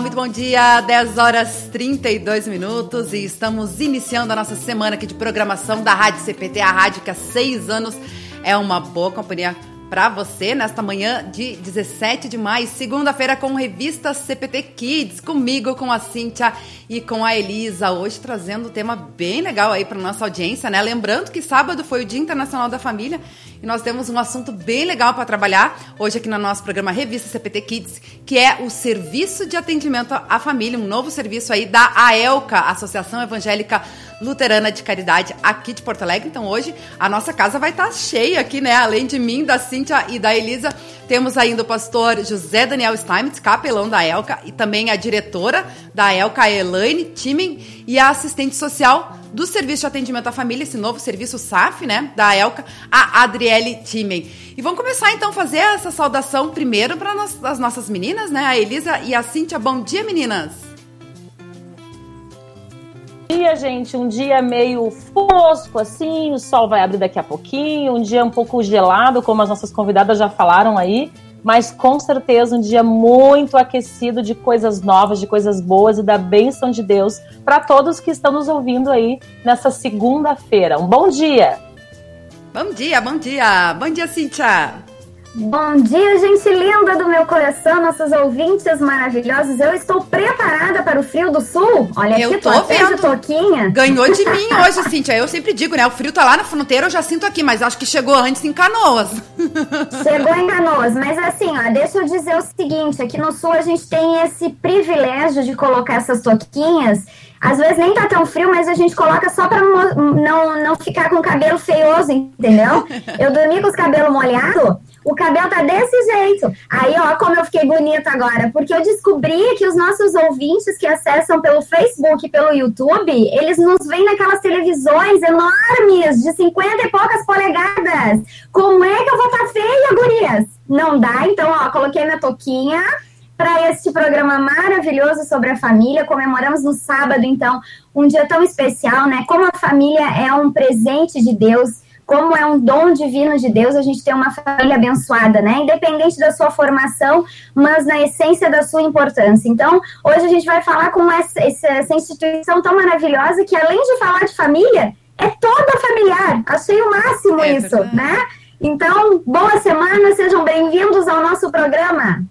Muito bom dia. 10 horas 32 minutos e estamos iniciando a nossa semana aqui de programação da Rádio CPT, a rádio que há seis anos é uma boa companhia para você nesta manhã de 17 de maio, segunda-feira com revista CPT Kids, comigo, com a Cíntia e com a Elisa, hoje trazendo um tema bem legal aí para nossa audiência, né? Lembrando que sábado foi o Dia Internacional da Família e nós temos um assunto bem legal para trabalhar hoje aqui no nosso programa Revista CPT Kids, que é o Serviço de Atendimento à Família, um novo serviço aí da AELCA, Associação Evangélica Luterana de Caridade aqui de Porto Alegre. Então hoje a nossa casa vai estar tá cheia aqui, né? Além de mim, da Cíntia e da Elisa, temos ainda o pastor José Daniel Steinmetz, capelão da ELCA, e também a diretora da ELCA, Elaine Timen, e a assistente social do Serviço de Atendimento à Família, esse novo serviço SAF, né, da ELCA, a Adriele Timen. E vamos começar então a fazer essa saudação primeiro para as nossas meninas, né, a Elisa e a Cíntia. Bom dia, meninas! Dia, gente, um dia meio fosco, assim, o sol vai abrir daqui a pouquinho, um dia um pouco gelado, como as nossas convidadas já falaram aí, mas com certeza um dia muito aquecido de coisas novas, de coisas boas e da bênção de Deus para todos que estão nos ouvindo aí nessa segunda-feira. Um bom dia! Bom dia, bom dia! Bom dia, Cíntia! Bom dia, gente linda do meu coração, nossos ouvintes maravilhosos. Eu estou preparada para o frio do sul. Olha eu aqui, tô vendo. de toquinha. Ganhou de mim hoje, Cintia. Eu sempre digo, né? O frio tá lá na fronteira, eu já sinto aqui, mas acho que chegou antes em Canoas. Chegou em Canoas, mas assim, ó, deixa eu dizer o seguinte: aqui no sul a gente tem esse privilégio de colocar essas toquinhas. Às vezes nem tá tão frio, mas a gente coloca só pra não, não ficar com o cabelo feioso, entendeu? Eu dormi com os cabelos molhados, o cabelo tá desse jeito. Aí, ó, como eu fiquei bonita agora, porque eu descobri que os nossos ouvintes que acessam pelo Facebook e pelo YouTube, eles nos veem naquelas televisões enormes, de 50 e poucas polegadas. Como é que eu vou estar tá feia, gurias? Não dá, então, ó, coloquei minha toquinha para este programa maravilhoso sobre a família. Comemoramos no sábado, então, um dia tão especial, né? Como a família é um presente de Deus como é um dom divino de Deus a gente ter uma família abençoada, né? Independente da sua formação, mas na essência da sua importância. Então, hoje a gente vai falar com essa, essa instituição tão maravilhosa que, além de falar de família, é toda familiar. Achei o máximo é isso, né? Então, boa semana, sejam bem-vindos ao nosso programa.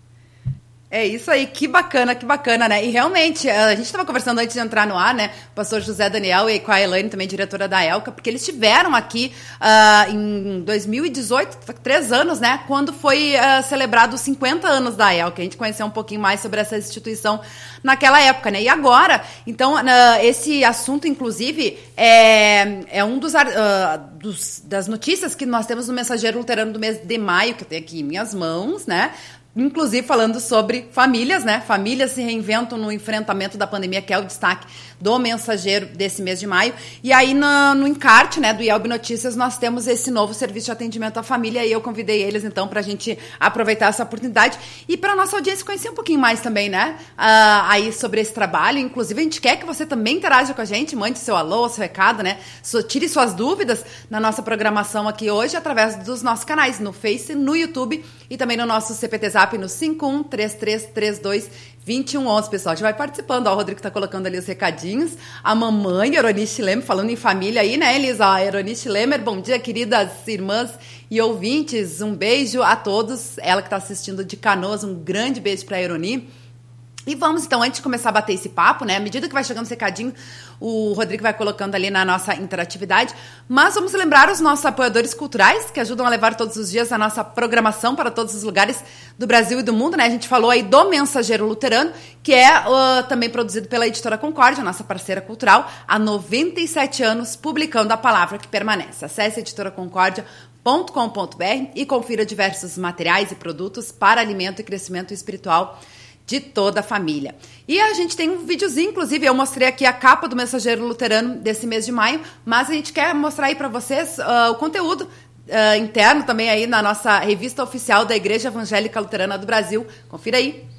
É isso aí, que bacana, que bacana, né? E realmente, a gente estava conversando antes de entrar no ar, né? O pastor José Daniel e com a Elaine, também diretora da ELCA, porque eles estiveram aqui uh, em 2018, três anos, né? Quando foi uh, celebrado os 50 anos da ELCA. A gente conheceu um pouquinho mais sobre essa instituição naquela época, né? E agora, então, uh, esse assunto, inclusive, é, é um dos, dos, das notícias que nós temos no Mensageiro Luterano do mês de maio, que eu tenho aqui em minhas mãos, né? Inclusive falando sobre famílias, né? Famílias se reinventam no enfrentamento da pandemia, que é o destaque do mensageiro desse mês de maio. E aí, no, no encarte né, do IELB Notícias, nós temos esse novo serviço de atendimento à família e eu convidei eles, então, para a gente aproveitar essa oportunidade e para nossa audiência conhecer um pouquinho mais também, né? Uh, aí sobre esse trabalho. Inclusive, a gente quer que você também interaja com a gente, mande seu alô, seu recado, né? So, tire suas dúvidas na nossa programação aqui hoje através dos nossos canais no Face, no YouTube e também no nosso CPT Zap no 513332 2111, pessoal. A gente vai participando. Ó, o Rodrigo tá colocando ali os recadinhos. A mamãe, Eronice Lemer, falando em família aí, né, Elisa? A Eronice Lemer, bom dia, queridas irmãs e ouvintes. Um beijo a todos. Ela que tá assistindo de Canoas, um grande beijo pra Eroni. E vamos então, antes de começar a bater esse papo, né? À medida que vai chegando o recadinho, o Rodrigo vai colocando ali na nossa interatividade. Mas vamos lembrar os nossos apoiadores culturais, que ajudam a levar todos os dias a nossa programação para todos os lugares do Brasil e do mundo, né? A gente falou aí do Mensageiro Luterano, que é uh, também produzido pela editora Concórdia, nossa parceira cultural, há 97 anos, publicando a palavra que permanece. Acesse editoraconcórdia.com.br e confira diversos materiais e produtos para alimento e crescimento espiritual de toda a família. E a gente tem um videozinho, inclusive, eu mostrei aqui a capa do Mensageiro Luterano desse mês de maio, mas a gente quer mostrar aí para vocês uh, o conteúdo uh, interno também aí na nossa revista oficial da Igreja Evangélica Luterana do Brasil. Confira aí.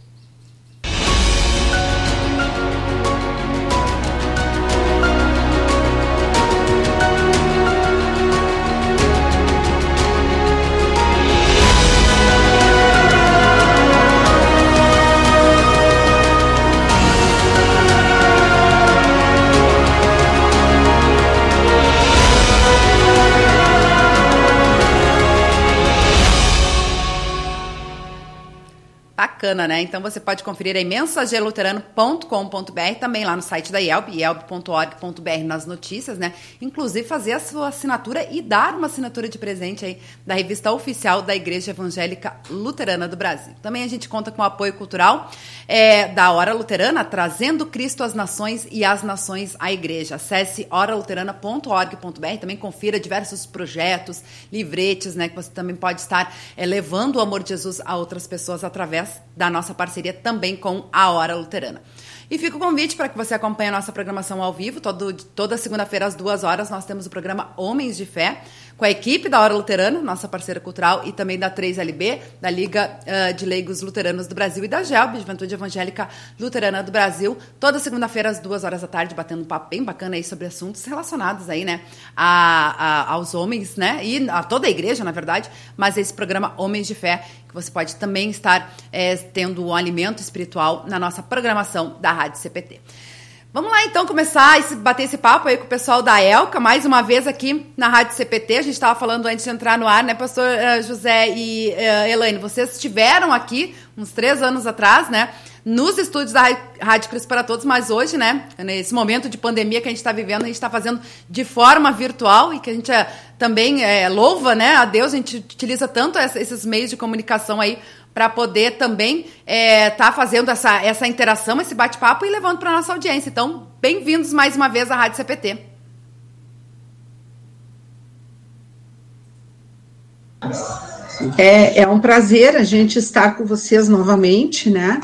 Bacana, né? Então você pode conferir aí mensageluterano.com.br, também lá no site da IELB, ielb.org.br nas notícias, né? Inclusive fazer a sua assinatura e dar uma assinatura de presente aí da revista oficial da Igreja Evangélica Luterana do Brasil. Também a gente conta com o apoio cultural é, da Hora Luterana, trazendo Cristo às nações e as nações à igreja. Acesse oraluterana.org.br, também confira diversos projetos, livretes, né? Que você também pode estar é, levando o amor de Jesus a outras pessoas através da nossa parceria também com a Hora Luterana. E fica o convite para que você acompanhe a nossa programação ao vivo. Todo, toda segunda-feira, às duas horas, nós temos o programa Homens de Fé com a equipe da Hora Luterana, nossa parceira cultural, e também da 3LB, da Liga uh, de Leigos Luteranos do Brasil e da GELB, Juventude Evangélica Luterana do Brasil, toda segunda-feira às duas horas da tarde, batendo um papo bem bacana aí sobre assuntos relacionados aí, né, a, a, aos homens, né, e a toda a igreja, na verdade, mas esse programa Homens de Fé, que você pode também estar é, tendo um alimento espiritual na nossa programação da Rádio CPT. Vamos lá então começar a bater esse papo aí com o pessoal da Elca, mais uma vez aqui na Rádio CPT. A gente estava falando antes de entrar no ar, né, pastor uh, José e uh, Elaine? Vocês estiveram aqui uns três anos atrás, né? Nos estúdios da Rádio Cristo para Todos, mas hoje, né, nesse momento de pandemia que a gente está vivendo, a gente está fazendo de forma virtual e que a gente é, também é, louva, né, a Deus, a gente utiliza tanto essa, esses meios de comunicação aí para poder também estar é, tá fazendo essa, essa interação, esse bate-papo e levando para nossa audiência. Então, bem-vindos mais uma vez à Rádio CPT. É, é um prazer a gente estar com vocês novamente, né?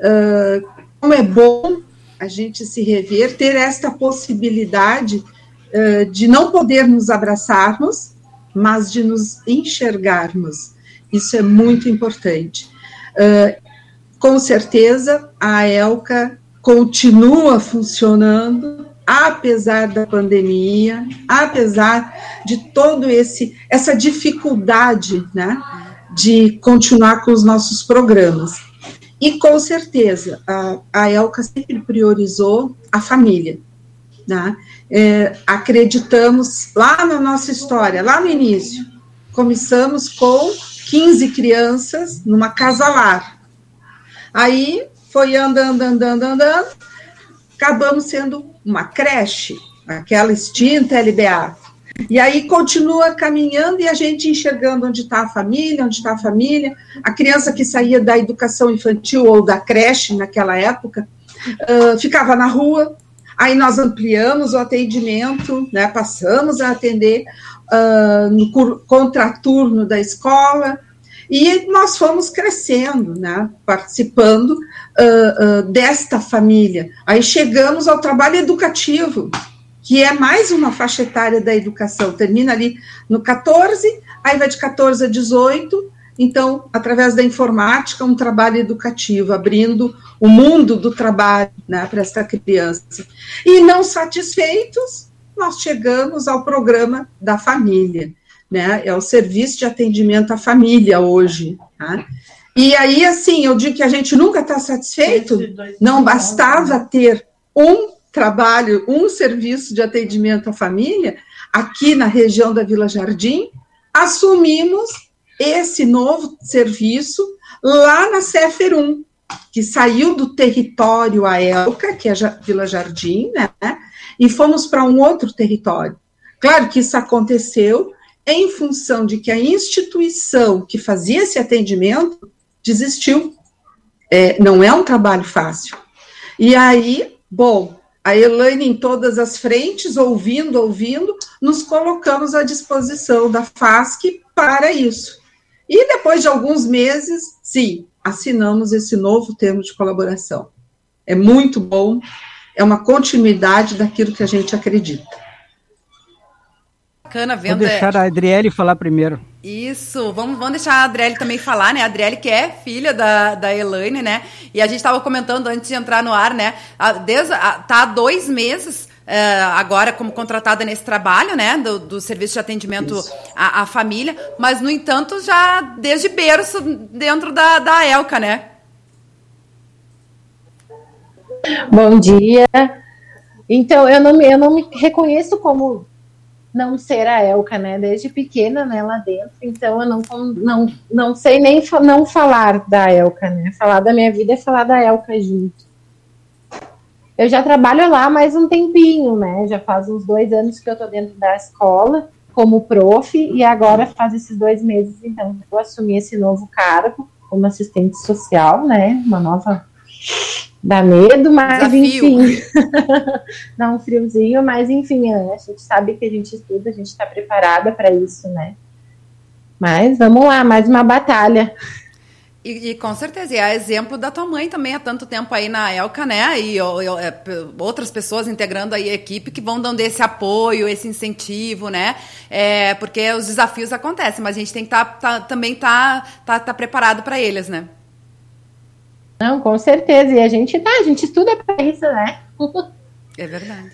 Uh, como é bom a gente se rever, ter esta possibilidade uh, de não poder nos abraçarmos, mas de nos enxergarmos. Isso é muito importante. Uh, com certeza, a ELCA continua funcionando, apesar da pandemia, apesar de todo esse essa dificuldade, né, de continuar com os nossos programas. E com certeza, a, a ELCA sempre priorizou a família. Né? É, acreditamos lá na nossa história, lá no início, começamos com 15 crianças numa casa lar. Aí foi andando, andando, andando, acabamos sendo uma creche, aquela extinta LBA. E aí continua caminhando e a gente enxergando onde está a família, onde está a família, a criança que saía da educação infantil ou da creche naquela época, uh, ficava na rua, aí nós ampliamos o atendimento, né, passamos a atender uh, no contraturno da escola, e nós fomos crescendo, né, participando uh, uh, desta família. Aí chegamos ao trabalho educativo, que é mais uma faixa etária da educação, termina ali no 14, aí vai de 14 a 18, então, através da informática, um trabalho educativo, abrindo o mundo do trabalho né, para essa criança. E não satisfeitos, nós chegamos ao programa da família, né? É o serviço de atendimento à família hoje. Tá? E aí, assim, eu digo que a gente nunca está satisfeito, não bastava ter um trabalho, um serviço de atendimento à família, aqui na região da Vila Jardim, assumimos esse novo serviço lá na Ceferum, que saiu do território AELCA, que é a Vila Jardim, né? E fomos para um outro território. Claro que isso aconteceu em função de que a instituição que fazia esse atendimento desistiu. É, não é um trabalho fácil. E aí, bom, a Elaine em todas as frentes, ouvindo, ouvindo, nos colocamos à disposição da FASC para isso. E depois de alguns meses, sim, assinamos esse novo termo de colaboração. É muito bom, é uma continuidade daquilo que a gente acredita. Bacana vendo. Vou deixar é... a Adriele falar primeiro. Isso, vamos, vamos deixar a Adriele também falar, né? A Adriele, que é filha da, da Elaine, né? E a gente estava comentando antes de entrar no ar, né? Desde, tá há dois meses. Uh, agora como contratada nesse trabalho, né, do, do serviço de atendimento à, à, família, mas no entanto já desde berço dentro da, da Elca, né? Bom dia. Então, eu não, eu não me reconheço como não ser a Elka, né? Desde pequena, né, lá dentro. Então eu não, não, não sei nem não falar da Elka, né? Falar da minha vida é falar da Elka junto. Eu já trabalho lá mais um tempinho, né? Já faz uns dois anos que eu tô dentro da escola como prof e agora faz esses dois meses, então, eu assumi esse novo cargo como assistente social, né? Uma nova dá medo, mas Desafio. enfim, dá um friozinho, mas enfim, a gente sabe que a gente estuda, a gente está preparada para isso, né? Mas vamos lá, mais uma batalha. E, e, com certeza, e é exemplo da tua mãe também há tanto tempo aí na Elca, né? E eu, eu, é, outras pessoas integrando aí a equipe que vão dando esse apoio, esse incentivo, né? É, porque os desafios acontecem, mas a gente tem que tá, tá também estar tá, tá, tá preparado para eles, né? Não, com certeza. E a gente tá, a gente estuda para isso, né? é verdade.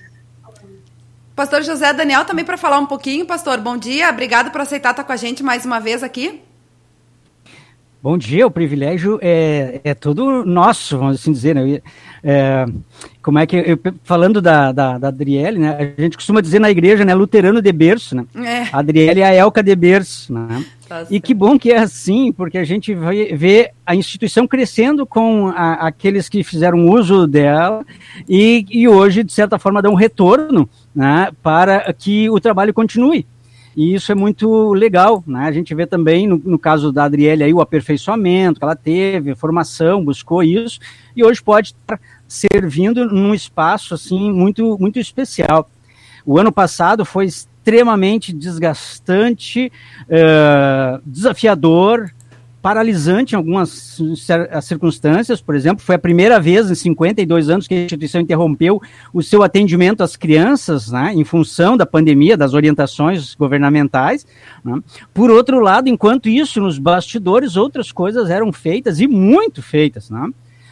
Pastor José Daniel, também para falar um pouquinho, pastor, bom dia, obrigado por aceitar estar com a gente mais uma vez aqui. Bom dia, o privilégio é, é todo nosso, vamos assim dizer, né? É, como é que, eu, falando da, da, da, Adriele, né, a gente costuma dizer na igreja, né, luterano de berço, né, é. a Adriele é a Elca de berço, né, tá e que bom que é assim, porque a gente vai ver a instituição crescendo com a, aqueles que fizeram uso dela e, e hoje, de certa forma, dá um retorno, né, para que o trabalho continue. E isso é muito legal, né? A gente vê também, no, no caso da Adriele, aí, o aperfeiçoamento que ela teve, formação, buscou isso, e hoje pode estar servindo num espaço, assim, muito, muito especial. O ano passado foi extremamente desgastante, uh, desafiador, paralisante em algumas circunstâncias, por exemplo, foi a primeira vez em 52 anos que a instituição interrompeu o seu atendimento às crianças, né, em função da pandemia, das orientações governamentais. Né. Por outro lado, enquanto isso, nos bastidores, outras coisas eram feitas e muito feitas. Né.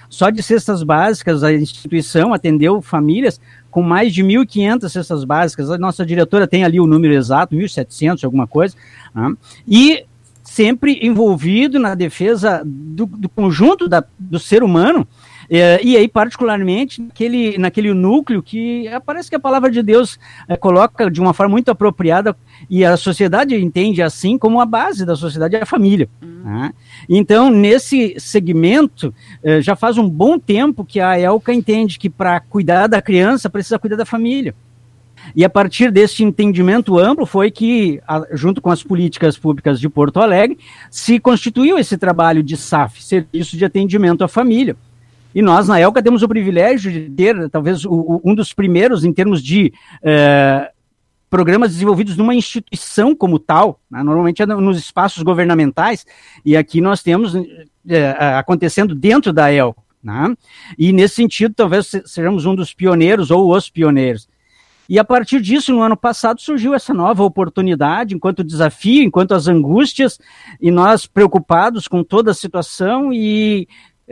Só de cestas básicas, a instituição atendeu famílias com mais de 1.500 cestas básicas. A nossa diretora tem ali o número exato, 1.700, alguma coisa. Né? E sempre envolvido na defesa do, do conjunto da, do ser humano, é, e aí, particularmente, naquele, naquele núcleo que parece que a palavra de Deus é, coloca de uma forma muito apropriada, e a sociedade entende assim como a base da sociedade é a família. Uhum. Né? Então, nesse segmento, é, já faz um bom tempo que a ELCA entende que para cuidar da criança precisa cuidar da família. E a partir desse entendimento amplo foi que, junto com as políticas públicas de Porto Alegre, se constituiu esse trabalho de SAF, Serviço de Atendimento à Família. E nós, na ELCA, temos o privilégio de ter, talvez, um dos primeiros em termos de eh, programas desenvolvidos numa instituição como tal, né? normalmente é nos espaços governamentais, e aqui nós temos eh, acontecendo dentro da ELCA. Né? E nesse sentido, talvez sejamos um dos pioneiros ou os pioneiros. E a partir disso, no ano passado, surgiu essa nova oportunidade, enquanto desafio, enquanto as angústias, e nós preocupados com toda a situação, e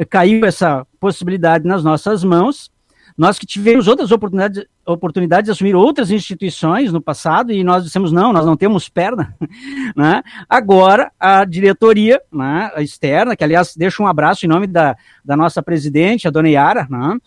caiu essa possibilidade nas nossas mãos. Nós que tivemos outras oportunidades, oportunidades de assumir outras instituições no passado e nós dissemos, não, nós não temos perna. né? Agora, a diretoria né, a externa, que aliás deixa um abraço em nome da, da nossa presidente, a dona Yara, né,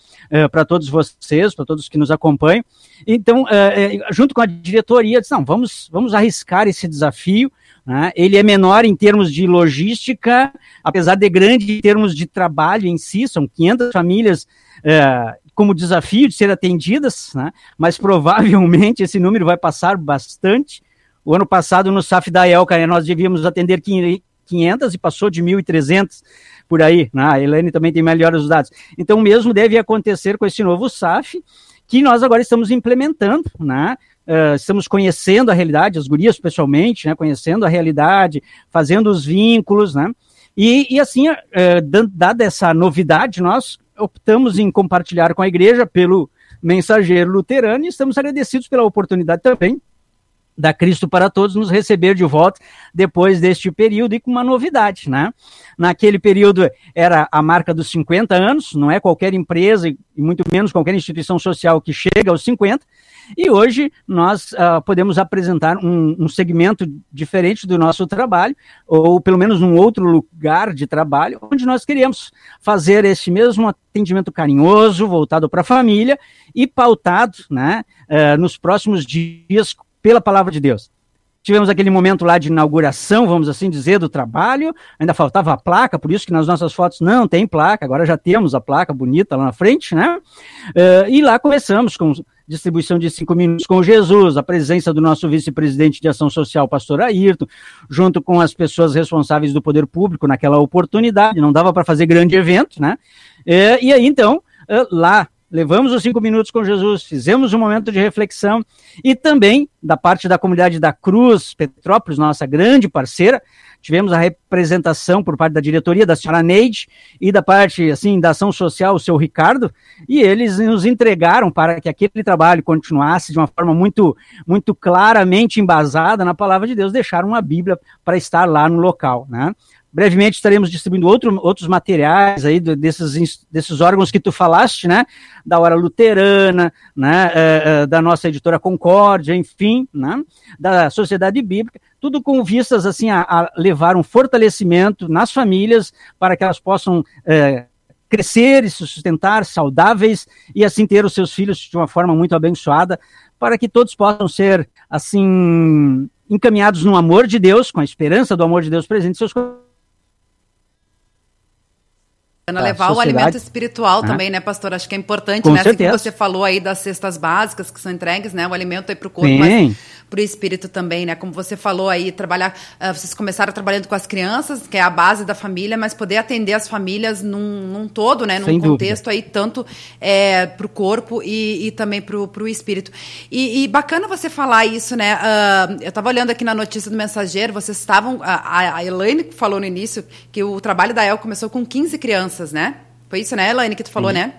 uh, para todos vocês, para todos que nos acompanham. Então, uh, uh, junto com a diretoria, disse, não, vamos, vamos arriscar esse desafio, né? Ele é menor em termos de logística, apesar de grande em termos de trabalho em si, são 500 famílias é, como desafio de ser atendidas, né? mas provavelmente esse número vai passar bastante. O ano passado, no SAF da ELCA, nós devíamos atender 500 e passou de 1.300 por aí. Né? A Elaine também tem melhores dados. Então, o mesmo deve acontecer com esse novo SAF, que nós agora estamos implementando, né? Uh, estamos conhecendo a realidade, as gurias pessoalmente, né, conhecendo a realidade, fazendo os vínculos, né, e, e assim, uh, dada essa novidade, nós optamos em compartilhar com a igreja pelo mensageiro luterano e estamos agradecidos pela oportunidade também da Cristo para Todos nos receber de volta depois deste período e com uma novidade, né? Naquele período era a marca dos 50 anos, não é qualquer empresa e muito menos qualquer instituição social que chega aos 50, e hoje nós uh, podemos apresentar um, um, segmento diferente do nosso trabalho, ou pelo menos um outro lugar de trabalho, onde nós queremos fazer esse mesmo atendimento carinhoso, voltado para a família e pautado né, uh, nos próximos dias pela palavra de Deus. Tivemos aquele momento lá de inauguração, vamos assim dizer, do trabalho. Ainda faltava a placa, por isso que nas nossas fotos não tem placa. Agora já temos a placa bonita lá na frente, né? Uh, e lá começamos com distribuição de cinco minutos com Jesus, a presença do nosso vice-presidente de ação social, pastor Ayrton, junto com as pessoas responsáveis do poder público naquela oportunidade. Não dava para fazer grande evento, né? Uh, e aí então, uh, lá levamos os cinco minutos com Jesus, fizemos um momento de reflexão e também da parte da comunidade da Cruz, Petrópolis, nossa grande parceira, tivemos a representação por parte da diretoria da senhora Neide e da parte assim da ação social o seu Ricardo e eles nos entregaram para que aquele trabalho continuasse de uma forma muito muito claramente embasada na palavra de Deus, deixaram uma Bíblia para estar lá no local, né? Brevemente estaremos distribuindo outro, outros materiais aí desses, desses órgãos que tu falaste, né? Da Hora Luterana, né? Uh, uh, da nossa editora Concórdia, enfim, né? Da Sociedade Bíblica, tudo com vistas assim a, a levar um fortalecimento nas famílias para que elas possam uh, crescer e se sustentar saudáveis e assim ter os seus filhos de uma forma muito abençoada, para que todos possam ser assim encaminhados no amor de Deus, com a esperança do amor de Deus presente em seus levar o alimento espiritual também, né, pastor? Acho que é importante, Com né? Assim que você falou aí das cestas básicas que são entregues, né? O alimento aí para o corpo, Sim. mas para o espírito também, né? Como você falou aí, trabalhar, uh, vocês começaram trabalhando com as crianças, que é a base da família, mas poder atender as famílias num, num todo, né? Num Sem contexto dúvida. aí, tanto é, para o corpo e, e também para o espírito. E, e, bacana você falar isso, né? Uh, eu estava olhando aqui na notícia do Mensageiro, vocês estavam. A, a Elaine falou no início que o trabalho da El começou com 15 crianças, né? Foi isso, né, Elaine, que tu falou, né?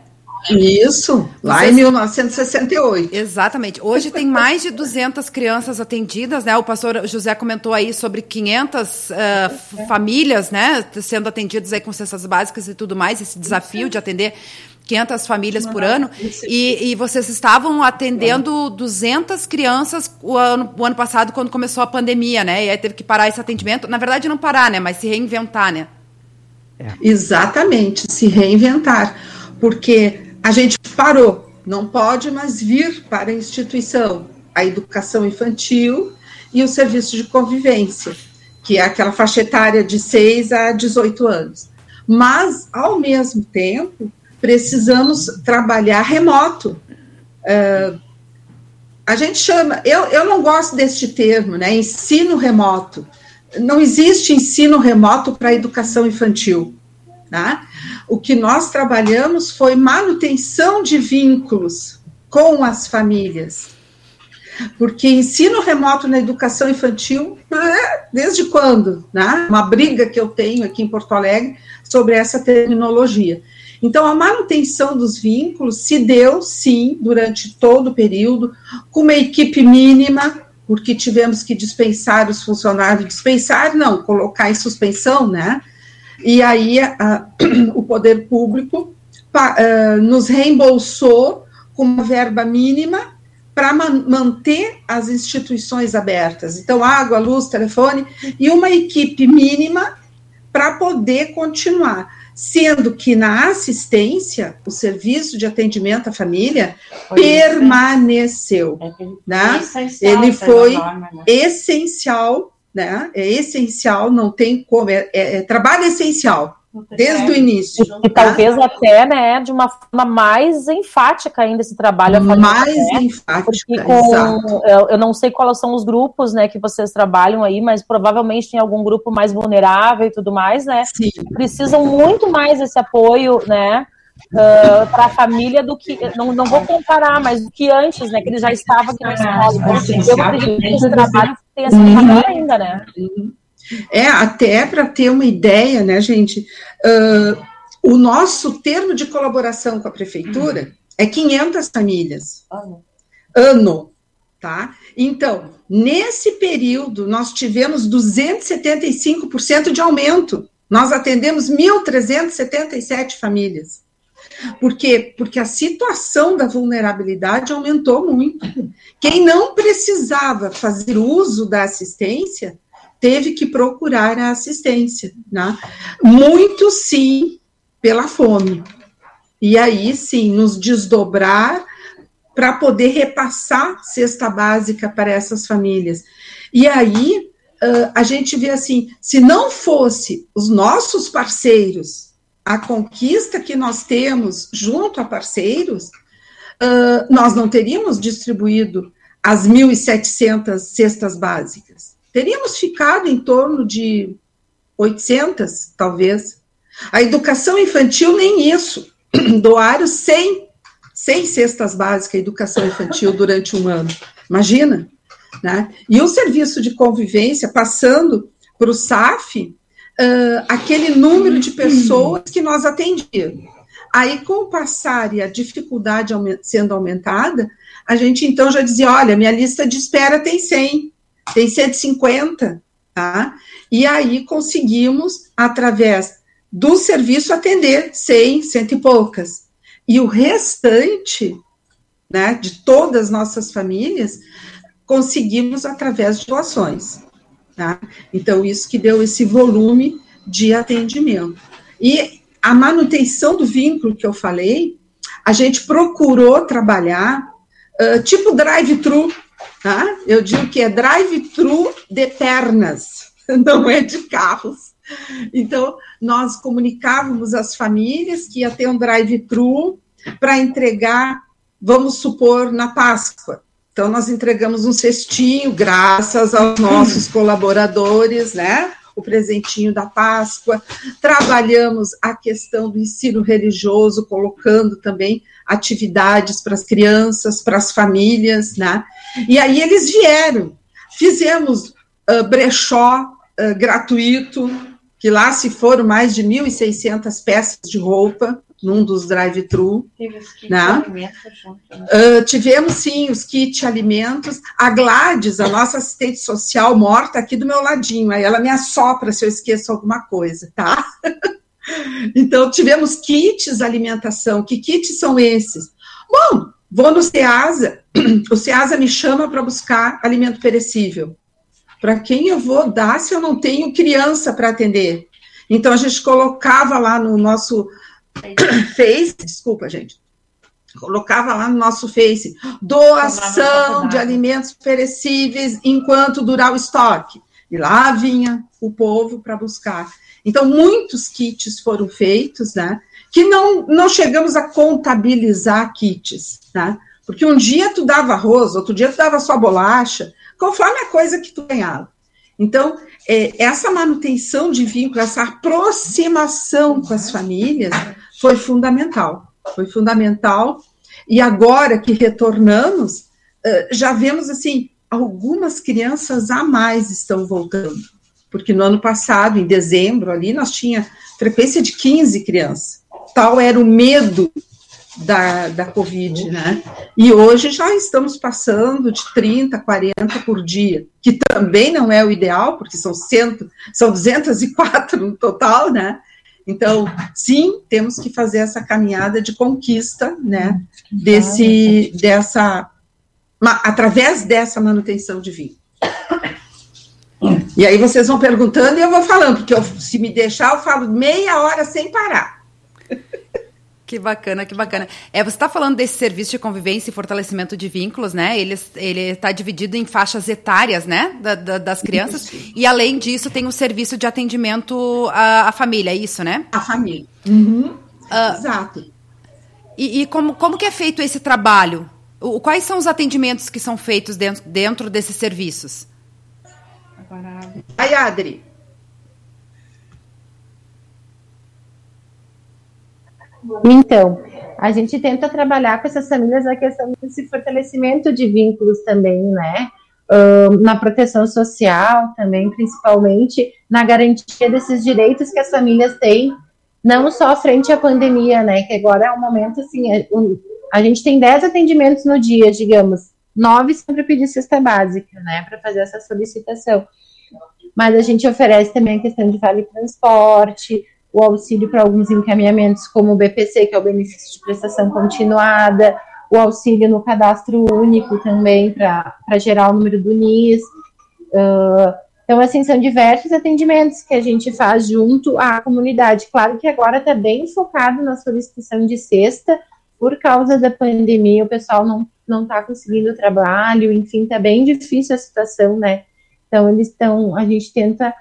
Isso, lá Vocês... em 1968. Exatamente. Hoje tem mais de 200 crianças atendidas, né? O pastor José comentou aí sobre 500 uh, famílias, né, sendo atendidas aí com cestas básicas e tudo mais, esse desafio de atender 500 famílias por ano, e, e, vocês estavam atendendo 200 crianças o ano, o ano passado, quando começou a pandemia, né? E aí teve que parar esse atendimento. Na verdade, não parar, né? Mas se reinventar, né? É. Exatamente, se reinventar. Porque a gente parou, não pode mais vir para a instituição, a educação infantil e o serviço de convivência, que é aquela faixa etária de 6 a 18 anos. Mas, ao mesmo tempo, precisamos trabalhar remoto. Uh, a gente chama, eu, eu não gosto deste termo, né? Ensino remoto. Não existe ensino remoto para educação infantil. Tá? O que nós trabalhamos foi manutenção de vínculos com as famílias. Porque ensino remoto na educação infantil, é, desde quando? Né? Uma briga que eu tenho aqui em Porto Alegre sobre essa terminologia. Então, a manutenção dos vínculos se deu, sim, durante todo o período, com uma equipe mínima, porque tivemos que dispensar os funcionários, dispensar, não, colocar em suspensão, né? E aí a, o poder público pa, uh, nos reembolsou com uma verba mínima para man manter as instituições abertas. Então, água, luz, telefone e uma equipe mínima para poder continuar. Sendo que na assistência, o serviço de atendimento à família foi permaneceu. É, né? Ele foi norma, né? essencial né? É essencial, não tem como, é, é, é trabalho essencial. Desde o início. E, tá? talvez até, né, de uma forma mais enfática ainda esse trabalho. Mais né? enfática, com, eu, eu não sei quais são os grupos, né, que vocês trabalham aí, mas provavelmente tem algum grupo mais vulnerável e tudo mais, né? Sim. Precisam muito mais desse apoio, né? uh, para a família do que não, não vou comparar, mas do que antes, né? Que ele já estava aqui na escola. Então, eu acredito que esse trabalho tenha sido maior ainda, né? É, até para ter uma ideia, né, gente? Uh, o nosso termo de colaboração com a prefeitura é 500 famílias. Ano, tá? Então, nesse período, nós tivemos 275% de aumento. Nós atendemos 1.377 famílias. Por quê? Porque a situação da vulnerabilidade aumentou muito. Quem não precisava fazer uso da assistência teve que procurar a assistência, né? Muito sim pela fome. E aí sim, nos desdobrar para poder repassar cesta básica para essas famílias. E aí uh, a gente vê assim, se não fosse os nossos parceiros, a conquista que nós temos junto a parceiros, uh, nós não teríamos distribuído as 1.700 cestas básicas. Teríamos ficado em torno de 800, talvez. A educação infantil, nem isso. Doaram 100, 100 cestas básicas educação infantil durante um ano. Imagina? Né? E o serviço de convivência, passando para o SAF, uh, aquele número de pessoas que nós atendíamos. Aí, com o passar e a dificuldade sendo aumentada, a gente então já dizia: olha, minha lista de espera tem 100, tem 150, tá? E aí conseguimos, através do serviço, atender 100, cento e poucas. E o restante, né, de todas as nossas famílias, conseguimos através de doações. Tá? Então, isso que deu esse volume de atendimento. E a manutenção do vínculo que eu falei, a gente procurou trabalhar uh, tipo drive-thru, tá? Eu digo que é drive-thru de pernas, não é de carros. Então, nós comunicávamos às famílias que ia ter um drive-thru para entregar, vamos supor, na Páscoa. Então, nós entregamos um cestinho, graças aos nossos colaboradores, né? O presentinho da Páscoa. Trabalhamos a questão do ensino religioso, colocando também atividades para as crianças, para as famílias, né? E aí eles vieram. Fizemos uh, brechó uh, gratuito, que lá se foram mais de 1.600 peças de roupa, num dos drive-thru. Né? Uh, tivemos sim os kits alimentos. A Gladys, a nossa assistente social, morta aqui do meu ladinho. Aí ela me assopra se eu esqueço alguma coisa, tá? então, tivemos kits alimentação. Que kits são esses? Bom, vou no SEASA. O SEASA me chama para buscar alimento perecível. Para quem eu vou dar se eu não tenho criança para atender? Então, a gente colocava lá no nosso Face, desculpa, gente. Colocava lá no nosso Face, doação de alimentos perecíveis enquanto durar o estoque. E lá vinha o povo para buscar. Então, muitos kits foram feitos, né? Que não, não chegamos a contabilizar kits, né? Porque um dia tu dava arroz, outro dia tu dava só bolacha, conforme a coisa que tu ganhava. Então, é, essa manutenção de vínculo, essa aproximação com as famílias foi fundamental. Foi fundamental. E agora que retornamos, já vemos assim, algumas crianças a mais estão voltando. Porque no ano passado, em dezembro, ali, nós tinha frequência de 15 crianças. Tal era o medo da, da Covid, né? E hoje já estamos passando de 30, 40 por dia, que também não é o ideal, porque são, cento, são 204 no total, né? Então, sim, temos que fazer essa caminhada de conquista, né? Desse, dessa, através dessa manutenção de vinho. E aí vocês vão perguntando e eu vou falando, porque eu, se me deixar, eu falo meia hora sem parar. Que bacana, que bacana. É, você está falando desse serviço de convivência e fortalecimento de vínculos, né? Ele está dividido em faixas etárias, né? Da, da, das crianças. Isso. E além disso, tem o serviço de atendimento à, à família, é isso, né? A família. Uhum. Uh, Exato. E, e, como, como que é feito esse trabalho? O, quais são os atendimentos que são feitos dentro, dentro desses serviços? Aí, Adri. Então, a gente tenta trabalhar com essas famílias a questão desse fortalecimento de vínculos também, né? Uh, na proteção social também, principalmente na garantia desses direitos que as famílias têm, não só frente à pandemia, né? Que agora é um momento assim, é, um, a gente tem 10 atendimentos no dia, digamos, nove sempre pedir cesta básica, né? Para fazer essa solicitação. Mas a gente oferece também a questão de vale transporte, o auxílio para alguns encaminhamentos, como o BPC, que é o benefício de prestação continuada, o auxílio no cadastro único também para gerar o número do NIS. Uh, então, assim, são diversos atendimentos que a gente faz junto à comunidade. Claro que agora está bem focado na solicitação de cesta, por causa da pandemia, o pessoal não não está conseguindo trabalho, enfim, tá bem difícil a situação, né? Então eles estão, a gente tenta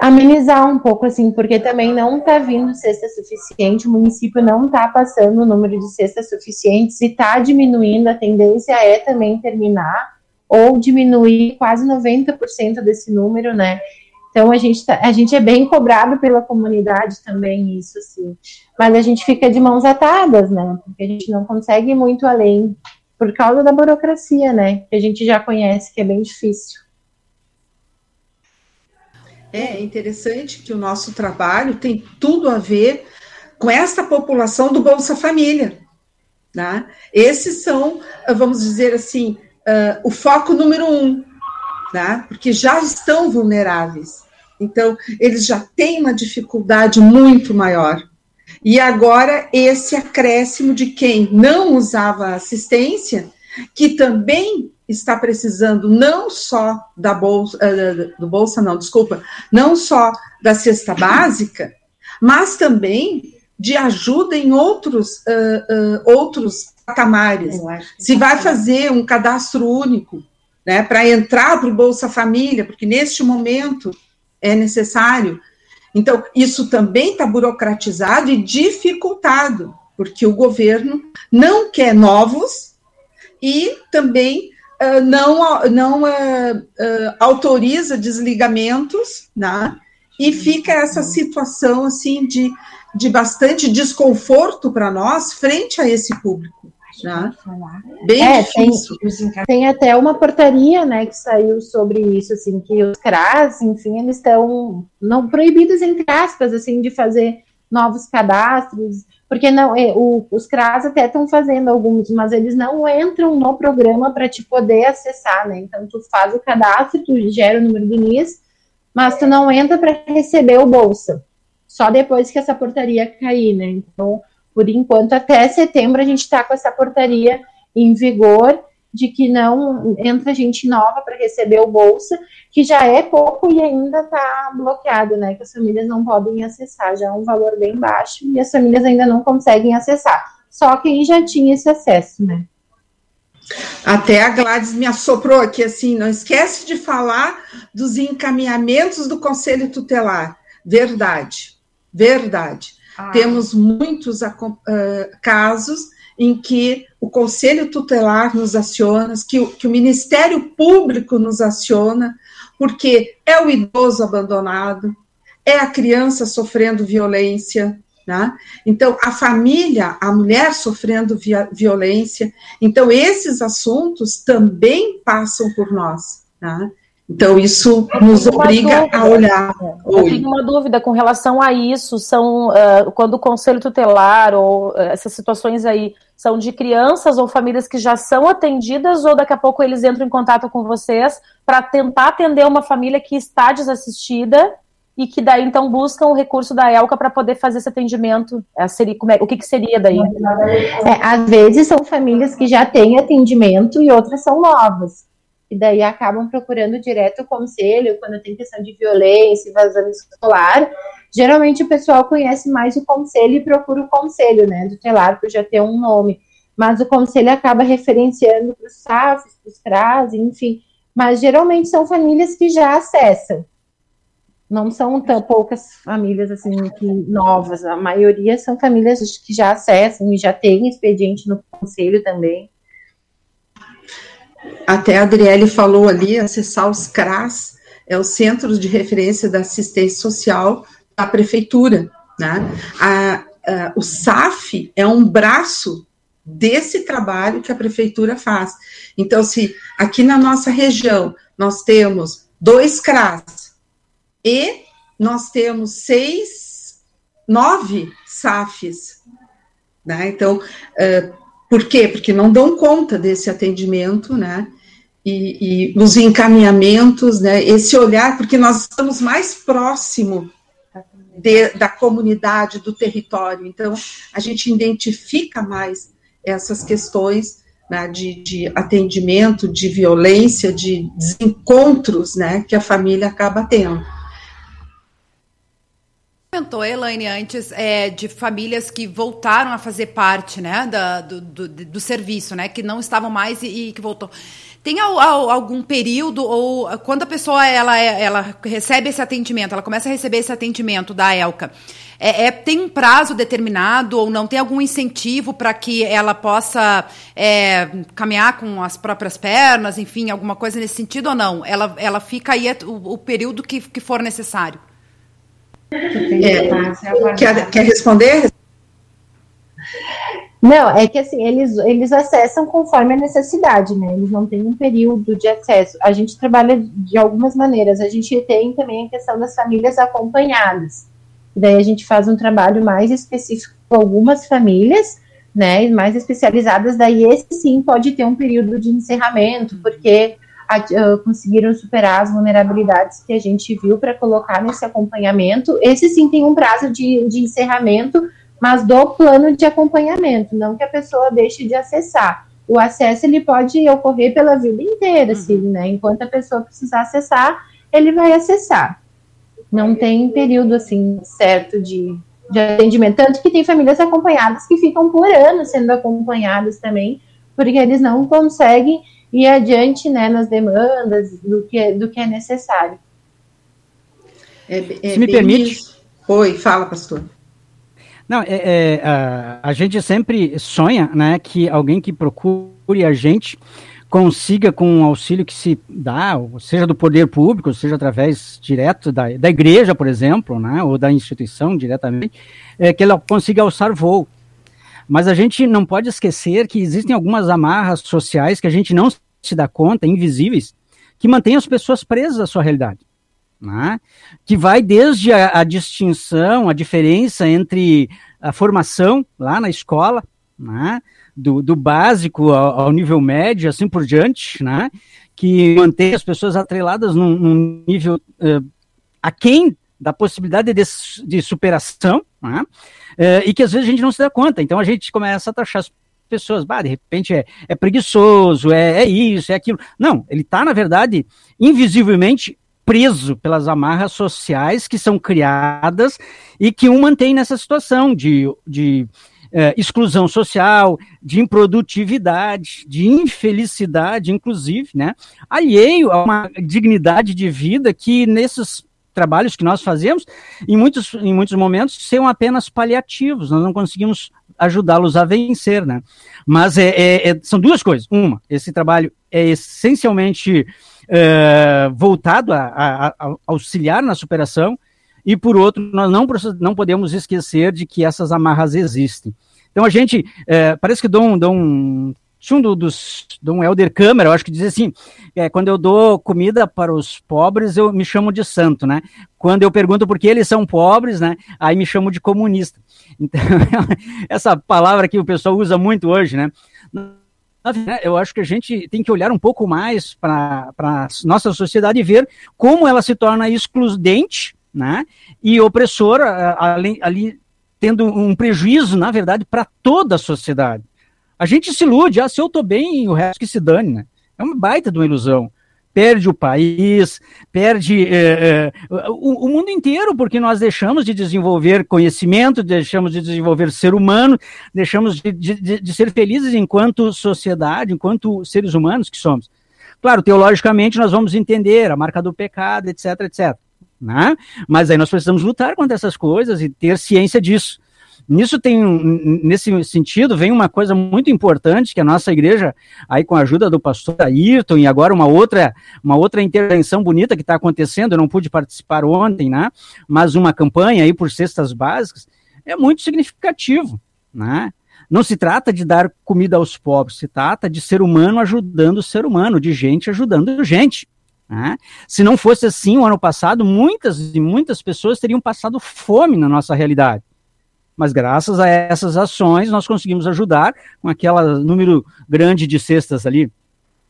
amenizar um pouco, assim, porque também não está vindo cesta suficiente, o município não está passando o número de cestas suficientes e está diminuindo, a tendência é também terminar ou diminuir quase 90% desse número, né? Então a gente, tá, a gente é bem cobrado pela comunidade também, isso sim. Mas a gente fica de mãos atadas, né? Porque a gente não consegue ir muito além por causa da burocracia, né? Que a gente já conhece que é bem difícil. É interessante que o nosso trabalho tem tudo a ver com essa população do Bolsa Família. Né? Esses são, vamos dizer assim, uh, o foco número um, né? porque já estão vulneráveis. Então, eles já têm uma dificuldade muito maior. E agora, esse acréscimo de quem não usava assistência, que também está precisando não só da bolsa, uh, do bolsa não, desculpa, não só da cesta básica, mas também de ajuda em outros, uh, uh, outros patamares. Se vai fazer um cadastro único, né, para entrar para o Bolsa Família, porque neste momento é necessário. Então, isso também está burocratizado e dificultado, porque o governo não quer novos e também uh, não, não uh, uh, autoriza desligamentos, né? E fica essa situação assim de, de bastante desconforto para nós frente a esse público. Né? Bem é, difícil. Tem, tem, até uma portaria, né, que saiu sobre isso, assim, que os CRAS, enfim, eles estão não proibidos entre aspas, assim, de fazer novos cadastros, porque não, é, o, os CRAS até estão fazendo alguns, mas eles não entram no programa para te poder acessar, né? Então tu faz o cadastro, tu gera o número do NIS, mas tu não entra para receber o bolsa. Só depois que essa portaria cair, né? Então por enquanto, até setembro, a gente está com essa portaria em vigor de que não entra gente nova para receber o bolsa, que já é pouco e ainda está bloqueado, né? Que as famílias não podem acessar, já é um valor bem baixo e as famílias ainda não conseguem acessar. Só quem já tinha esse acesso, né? Até a Gladys me assoprou aqui assim, não esquece de falar dos encaminhamentos do Conselho Tutelar. Verdade, verdade. Ah. Temos muitos uh, casos em que o Conselho Tutelar nos aciona, que o, que o Ministério Público nos aciona, porque é o idoso abandonado, é a criança sofrendo violência, né? Então, a família, a mulher sofrendo via, violência. Então, esses assuntos também passam por nós. Né? Então, isso nos obriga dúvida, a olhar. Eu tenho uma dúvida com relação a isso. São uh, quando o conselho tutelar ou uh, essas situações aí são de crianças ou famílias que já são atendidas, ou daqui a pouco eles entram em contato com vocês para tentar atender uma família que está desassistida e que daí então buscam o recurso da ELCA para poder fazer esse atendimento. É, seria, é, o que, que, seria daí? É, às vezes são famílias que já têm atendimento e outras são novas e daí acabam procurando direto o conselho quando tem questão de violência, vazamento escolar. Geralmente o pessoal conhece mais o conselho e procura o conselho, né, do telar, por já ter um nome. Mas o conselho acaba referenciando para os SAFs, para os CRAS, enfim. Mas geralmente são famílias que já acessam. Não são tão poucas famílias assim que novas, a maioria são famílias que já acessam e já têm expediente no conselho também até a Adriele falou ali, acessar os CRAS, é o Centro de Referência da Assistência Social da Prefeitura. Né? A, a, o SAF é um braço desse trabalho que a Prefeitura faz. Então, se aqui na nossa região nós temos dois CRAS e nós temos seis, nove SAFs, né? Então, uh, por quê? Porque não dão conta desse atendimento, né? E, e os encaminhamentos, né? Esse olhar, porque nós estamos mais próximo de, da comunidade, do território. Então, a gente identifica mais essas questões né, de, de, atendimento, de violência, de desencontros né, que a família acaba tendo. Comentou, Elaine, antes é, de famílias que voltaram a fazer parte né, da, do, do, do, serviço, né, que não estavam mais e, e que voltou. Tem algum período ou quando a pessoa ela, ela recebe esse atendimento, ela começa a receber esse atendimento da ELCA, é, é tem um prazo determinado ou não? Tem algum incentivo para que ela possa é, caminhar com as próprias pernas, enfim, alguma coisa nesse sentido ou não? Ela, ela fica aí o, o período que, que for necessário. É, quer, quer responder? Não, é que assim, eles, eles acessam conforme a necessidade, né? Eles não têm um período de acesso. A gente trabalha de algumas maneiras. A gente tem também a questão das famílias acompanhadas. Daí a gente faz um trabalho mais específico com algumas famílias, né? Mais especializadas. Daí esse sim pode ter um período de encerramento, porque uh, conseguiram superar as vulnerabilidades que a gente viu para colocar nesse acompanhamento. Esse sim tem um prazo de, de encerramento mas do plano de acompanhamento, não que a pessoa deixe de acessar. O acesso ele pode ocorrer pela vida inteira, uhum. assim, né? Enquanto a pessoa precisar acessar, ele vai acessar. Não tem período assim certo de, de atendimento. Tanto que tem famílias acompanhadas que ficam por anos sendo acompanhadas também, porque eles não conseguem ir adiante né, nas demandas do que, do que é necessário. É, é Se me permite. Isso. Oi, fala, pastor. Não, é, é, a, a, gente sempre sonha, né, que alguém que procure a gente consiga com um auxílio que se dá, seja do poder público, seja através direto da, da igreja, por exemplo, né, ou da instituição diretamente, é, que ela consiga alçar voo. Mas a gente não pode esquecer que existem algumas amarras sociais que a gente não se dá conta, invisíveis, que mantêm as pessoas presas à sua realidade né? que vai desde a, a, distinção, a diferença entre a formação lá na escola, né? do, do básico ao, ao, nível médio, assim por diante, né? que mantém as pessoas atreladas num, num nível uh, aquém da possibilidade de, de superação, né? uh, e que às vezes a gente não se dá conta. Então a gente começa a taxar as pessoas, bah, de repente é, é preguiçoso, é, é isso, é aquilo. Não, ele está, na verdade, invisivelmente preso pelas amarras sociais que são criadas e que o mantém nessa situação de, de é, exclusão social, de improdutividade, de infelicidade, inclusive, né? Alheio a uma dignidade de vida que nesses trabalhos que nós fazemos, em muitos, em muitos momentos, são apenas paliativos, nós não conseguimos ajudá-los a vencer, né? Mas é, é, é, são duas coisas. Uma, esse trabalho é essencialmente é, voltado a, a, a, auxiliar na superação, e por outro, nós não, não podemos esquecer de que essas amarras existem. Então a gente, é, parece que Dom, Dom tinha um do, dos, Dom Helder Câmara, eu acho que dizia assim, é, quando eu dou comida para os pobres, eu me chamo de santo, né? Quando eu pergunto por que eles são pobres, né? Aí me chamo de comunista. Então, essa palavra que o pessoal usa muito hoje, né? eu acho que a gente tem que olhar um pouco mais para a nossa sociedade e ver como ela se torna excludente né, e opressora, ali, ali tendo um prejuízo, na verdade, para toda a sociedade. A gente se ilude, ah, se eu estou bem, o resto que se dane, né? É uma baita de uma ilusão perde o país, perde é, é, o, o, mundo inteiro, porque nós deixamos de desenvolver conhecimento, deixamos de desenvolver ser humano, deixamos de, de, de ser felizes enquanto sociedade, enquanto seres humanos que somos. Claro, teologicamente nós vamos entender a marca do pecado, etc, etc. Né? Mas aí nós precisamos lutar contra essas coisas e ter ciência disso. Nisso tem, nesse sentido, vem uma coisa muito importante que a nossa igreja, aí com a ajuda do pastor Ayrton e agora uma outra, uma outra intervenção bonita que está acontecendo, eu não pude participar ontem, né? Mas uma campanha aí por cestas básicas é muito significativo, né? Não se trata de dar comida aos pobres, se trata de ser humano ajudando o ser humano, de gente ajudando gente. Né? Se não fosse assim, o ano passado, muitas e muitas pessoas teriam passado fome na nossa realidade. Mas graças a essas ações nós conseguimos ajudar com aquele número grande de cestas ali.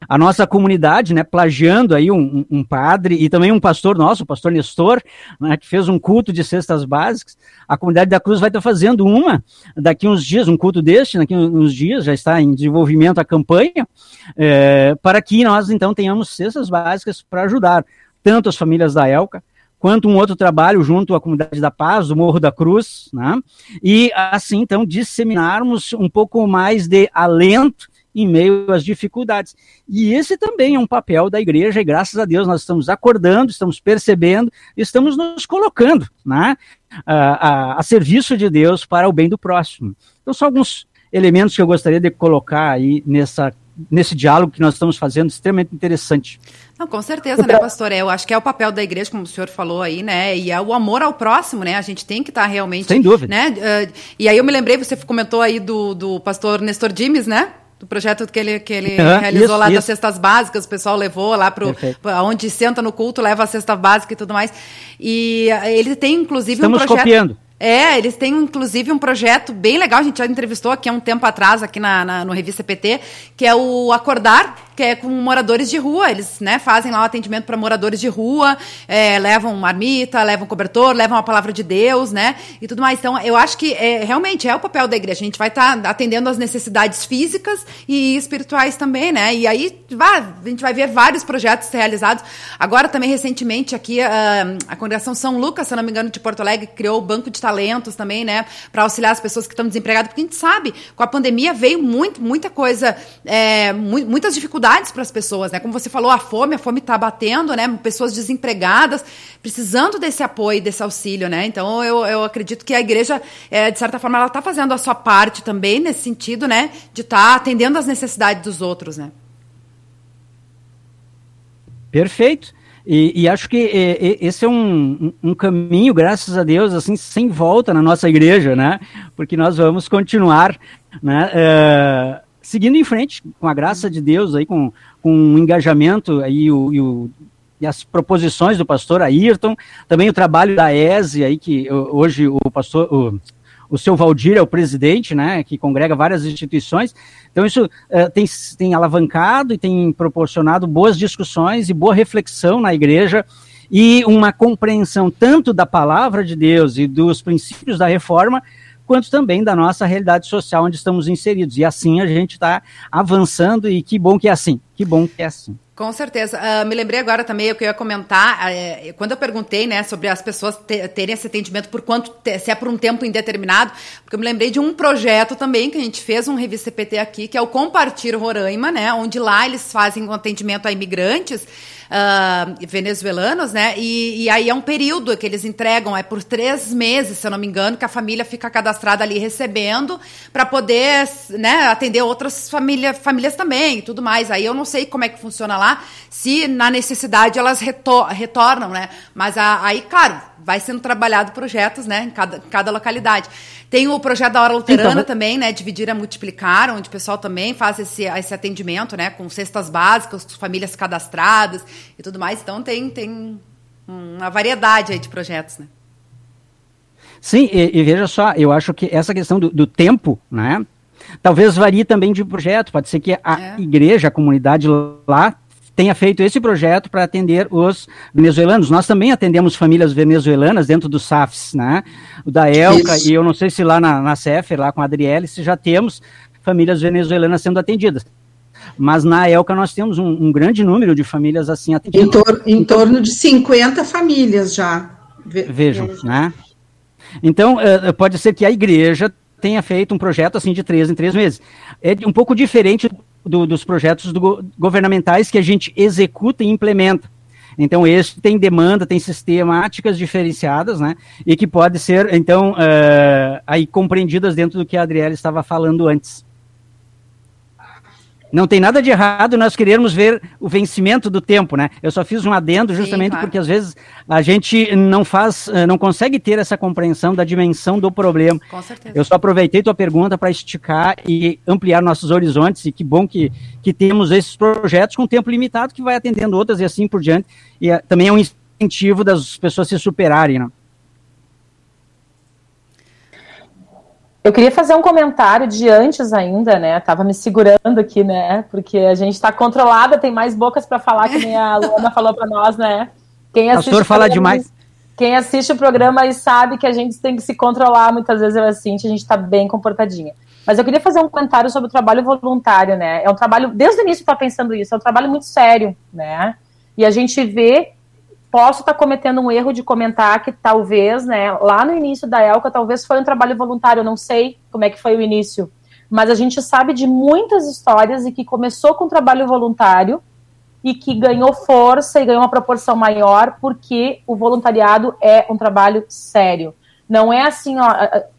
A nossa comunidade, né, plagiando aí um, um padre e também um pastor nosso, o pastor Nestor, né, que fez um culto de cestas básicas. A comunidade da Cruz vai estar fazendo uma daqui uns dias, um culto deste, daqui uns dias, já está em desenvolvimento a campanha, é, para que nós então tenhamos cestas básicas para ajudar tanto as famílias da Elca, quanto um outro trabalho junto à Comunidade da Paz, do Morro da Cruz, né? e assim, então, disseminarmos um pouco mais de alento em meio às dificuldades. E esse também é um papel da igreja, e graças a Deus nós estamos acordando, estamos percebendo, estamos nos colocando né, a, a, a serviço de Deus para o bem do próximo. Então, são alguns elementos que eu gostaria de colocar aí nessa nesse diálogo que nós estamos fazendo, extremamente interessante. Não, com certeza, né, pastor? Eu acho que é o papel da igreja, como o senhor falou aí, né? E é o amor ao próximo, né? A gente tem que estar tá realmente. Sem dúvida. Né? Uh, e aí eu me lembrei, você comentou aí do, do pastor Nestor Dimes, né? do projeto que ele, que ele uhum, realizou isso, lá isso. das cestas básicas, o pessoal levou lá para onde senta no culto, leva a cesta básica e tudo mais. E ele tem, inclusive, Estamos um projeto. copiando. É, eles têm inclusive um projeto bem legal, a gente já entrevistou aqui há um tempo atrás, aqui na, na no Revista PT, que é o Acordar, que é com moradores de rua. Eles né, fazem lá o atendimento para moradores de rua, é, levam marmita, levam cobertor, levam a palavra de Deus, né? E tudo mais. Então, eu acho que é, realmente é o papel da igreja. A gente vai estar tá atendendo as necessidades físicas e espirituais também, né? E aí a gente vai ver vários projetos realizados. Agora, também, recentemente, aqui, a, a Congregação São Lucas, se não me engano, de Porto Alegre, criou o Banco de Talentos também, né? Para auxiliar as pessoas que estão desempregadas, porque a gente sabe, com a pandemia veio muito, muita coisa, é, muitas dificuldades dificuldades para as pessoas, né? Como você falou, a fome, a fome está batendo, né? Pessoas desempregadas, precisando desse apoio, desse auxílio, né? Então eu, eu acredito que a igreja, é, de certa forma, ela está fazendo a sua parte também nesse sentido, né? De estar tá atendendo às necessidades dos outros, né? Perfeito. E, e, acho que esse é um, um, caminho, graças a Deus, assim, sem volta na nossa igreja, né? Porque nós vamos continuar, né? Seguindo em frente, com a graça de Deus, aí, com, com o engajamento aí, o, e, o, e as proposições do pastor Ayrton, também o trabalho da ESE, aí, que hoje o pastor. O, o seu Valdir é o presidente, né, que congrega várias instituições. Então, isso uh, tem, tem alavancado e tem proporcionado boas discussões e boa reflexão na igreja e uma compreensão tanto da palavra de Deus e dos princípios da reforma, quanto também da nossa realidade social onde estamos inseridos. E assim a gente está avançando e que bom que é assim, que bom que é assim. Com certeza. Uh, me lembrei agora também o que eu ia comentar, uh, quando eu perguntei, né, sobre as pessoas te, terem esse atendimento por quanto, se é por um tempo indeterminado, porque eu me lembrei de um projeto também que a gente fez, um revista CPT aqui, que é o Compartir Roraima, né, onde lá eles fazem um atendimento a imigrantes, uh, venezuelanos, né? E, e, aí é um período que eles entregam, é por três meses, se eu não me engano, que a família fica cadastrada ali recebendo para poder né, atender outras família, famílias também e tudo mais. Aí eu não sei como é que funciona lá, se na necessidade elas retor retornam, né? Mas a, aí, claro, vai sendo trabalhado projetos, né, em cada, cada localidade. Tem o projeto da Hora Luterana então, também, né, Dividir a Multiplicar, onde o pessoal também faz esse, esse atendimento, né, com cestas básicas, famílias cadastradas e tudo mais. Então tem, tem uma variedade aí de projetos, né. Sim, e, e veja só, eu acho que essa questão do, do tempo, né, talvez varie também de projeto. Pode ser que a é. igreja, a comunidade lá tenha feito esse projeto para atender os venezuelanos. Nós também atendemos famílias venezuelanas dentro do SAFs, né? O da Elca, Isso. e eu não sei se lá na, na CEF, lá com a Adriele, se já temos famílias venezuelanas sendo atendidas. Mas na ELCA nós temos um, um grande número de famílias assim atendidas. Em, tor em torno de 50 famílias já. Vejam, né? Então, uh, pode ser que a igreja tenha feito um projeto assim de três em três meses. É um pouco diferente do, dos projetos do, governamentais que a gente executa e implementa. Então, esse tem demanda, tem sistemáticas diferenciadas, né? E que pode ser, então, uh, aí compreendidas dentro do que a Adriele estava falando antes. Não tem nada de errado nós querermos ver o vencimento do tempo, né? Eu só fiz um adendo justamente Sim, claro. porque às vezes a gente não faz, eh, não consegue ter essa compreensão da dimensão do problema. Com certeza. Eu só aproveitei tua pergunta para esticar e ampliar nossos horizontes e que bom que, que temos esses projetos com tempo limitado que vai atendendo outras e assim por diante. E uh, também é um incentivo das pessoas se superarem, né? Eu queria fazer um comentário de antes ainda, né? Tava me segurando aqui, né? Porque a gente está controlada, tem mais bocas para falar, que nem a Luana falou para nós, né? Quem assiste Pastor fala demais. Quem assiste o programa aí sabe que a gente tem que se controlar. Muitas vezes eu assim, a gente está bem comportadinha. Mas eu queria fazer um comentário sobre o trabalho voluntário, né? É um trabalho, desde o início eu pensando isso, é um trabalho muito sério, né? E a gente vê posso estar tá cometendo um erro de comentar que talvez, né, lá no início da Elca, talvez foi um trabalho voluntário, eu não sei como é que foi o início, mas a gente sabe de muitas histórias e que começou com trabalho voluntário e que ganhou força e ganhou uma proporção maior porque o voluntariado é um trabalho sério. Não é assim, ó,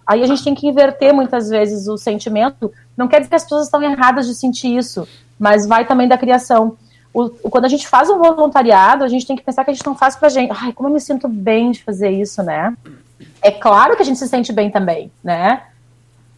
aí a gente tem que inverter muitas vezes o sentimento. Não quer dizer que as pessoas estão erradas de sentir isso, mas vai também da criação. O, quando a gente faz um voluntariado, a gente tem que pensar que a gente não faz pra gente. Ai, como eu me sinto bem de fazer isso, né? É claro que a gente se sente bem também, né?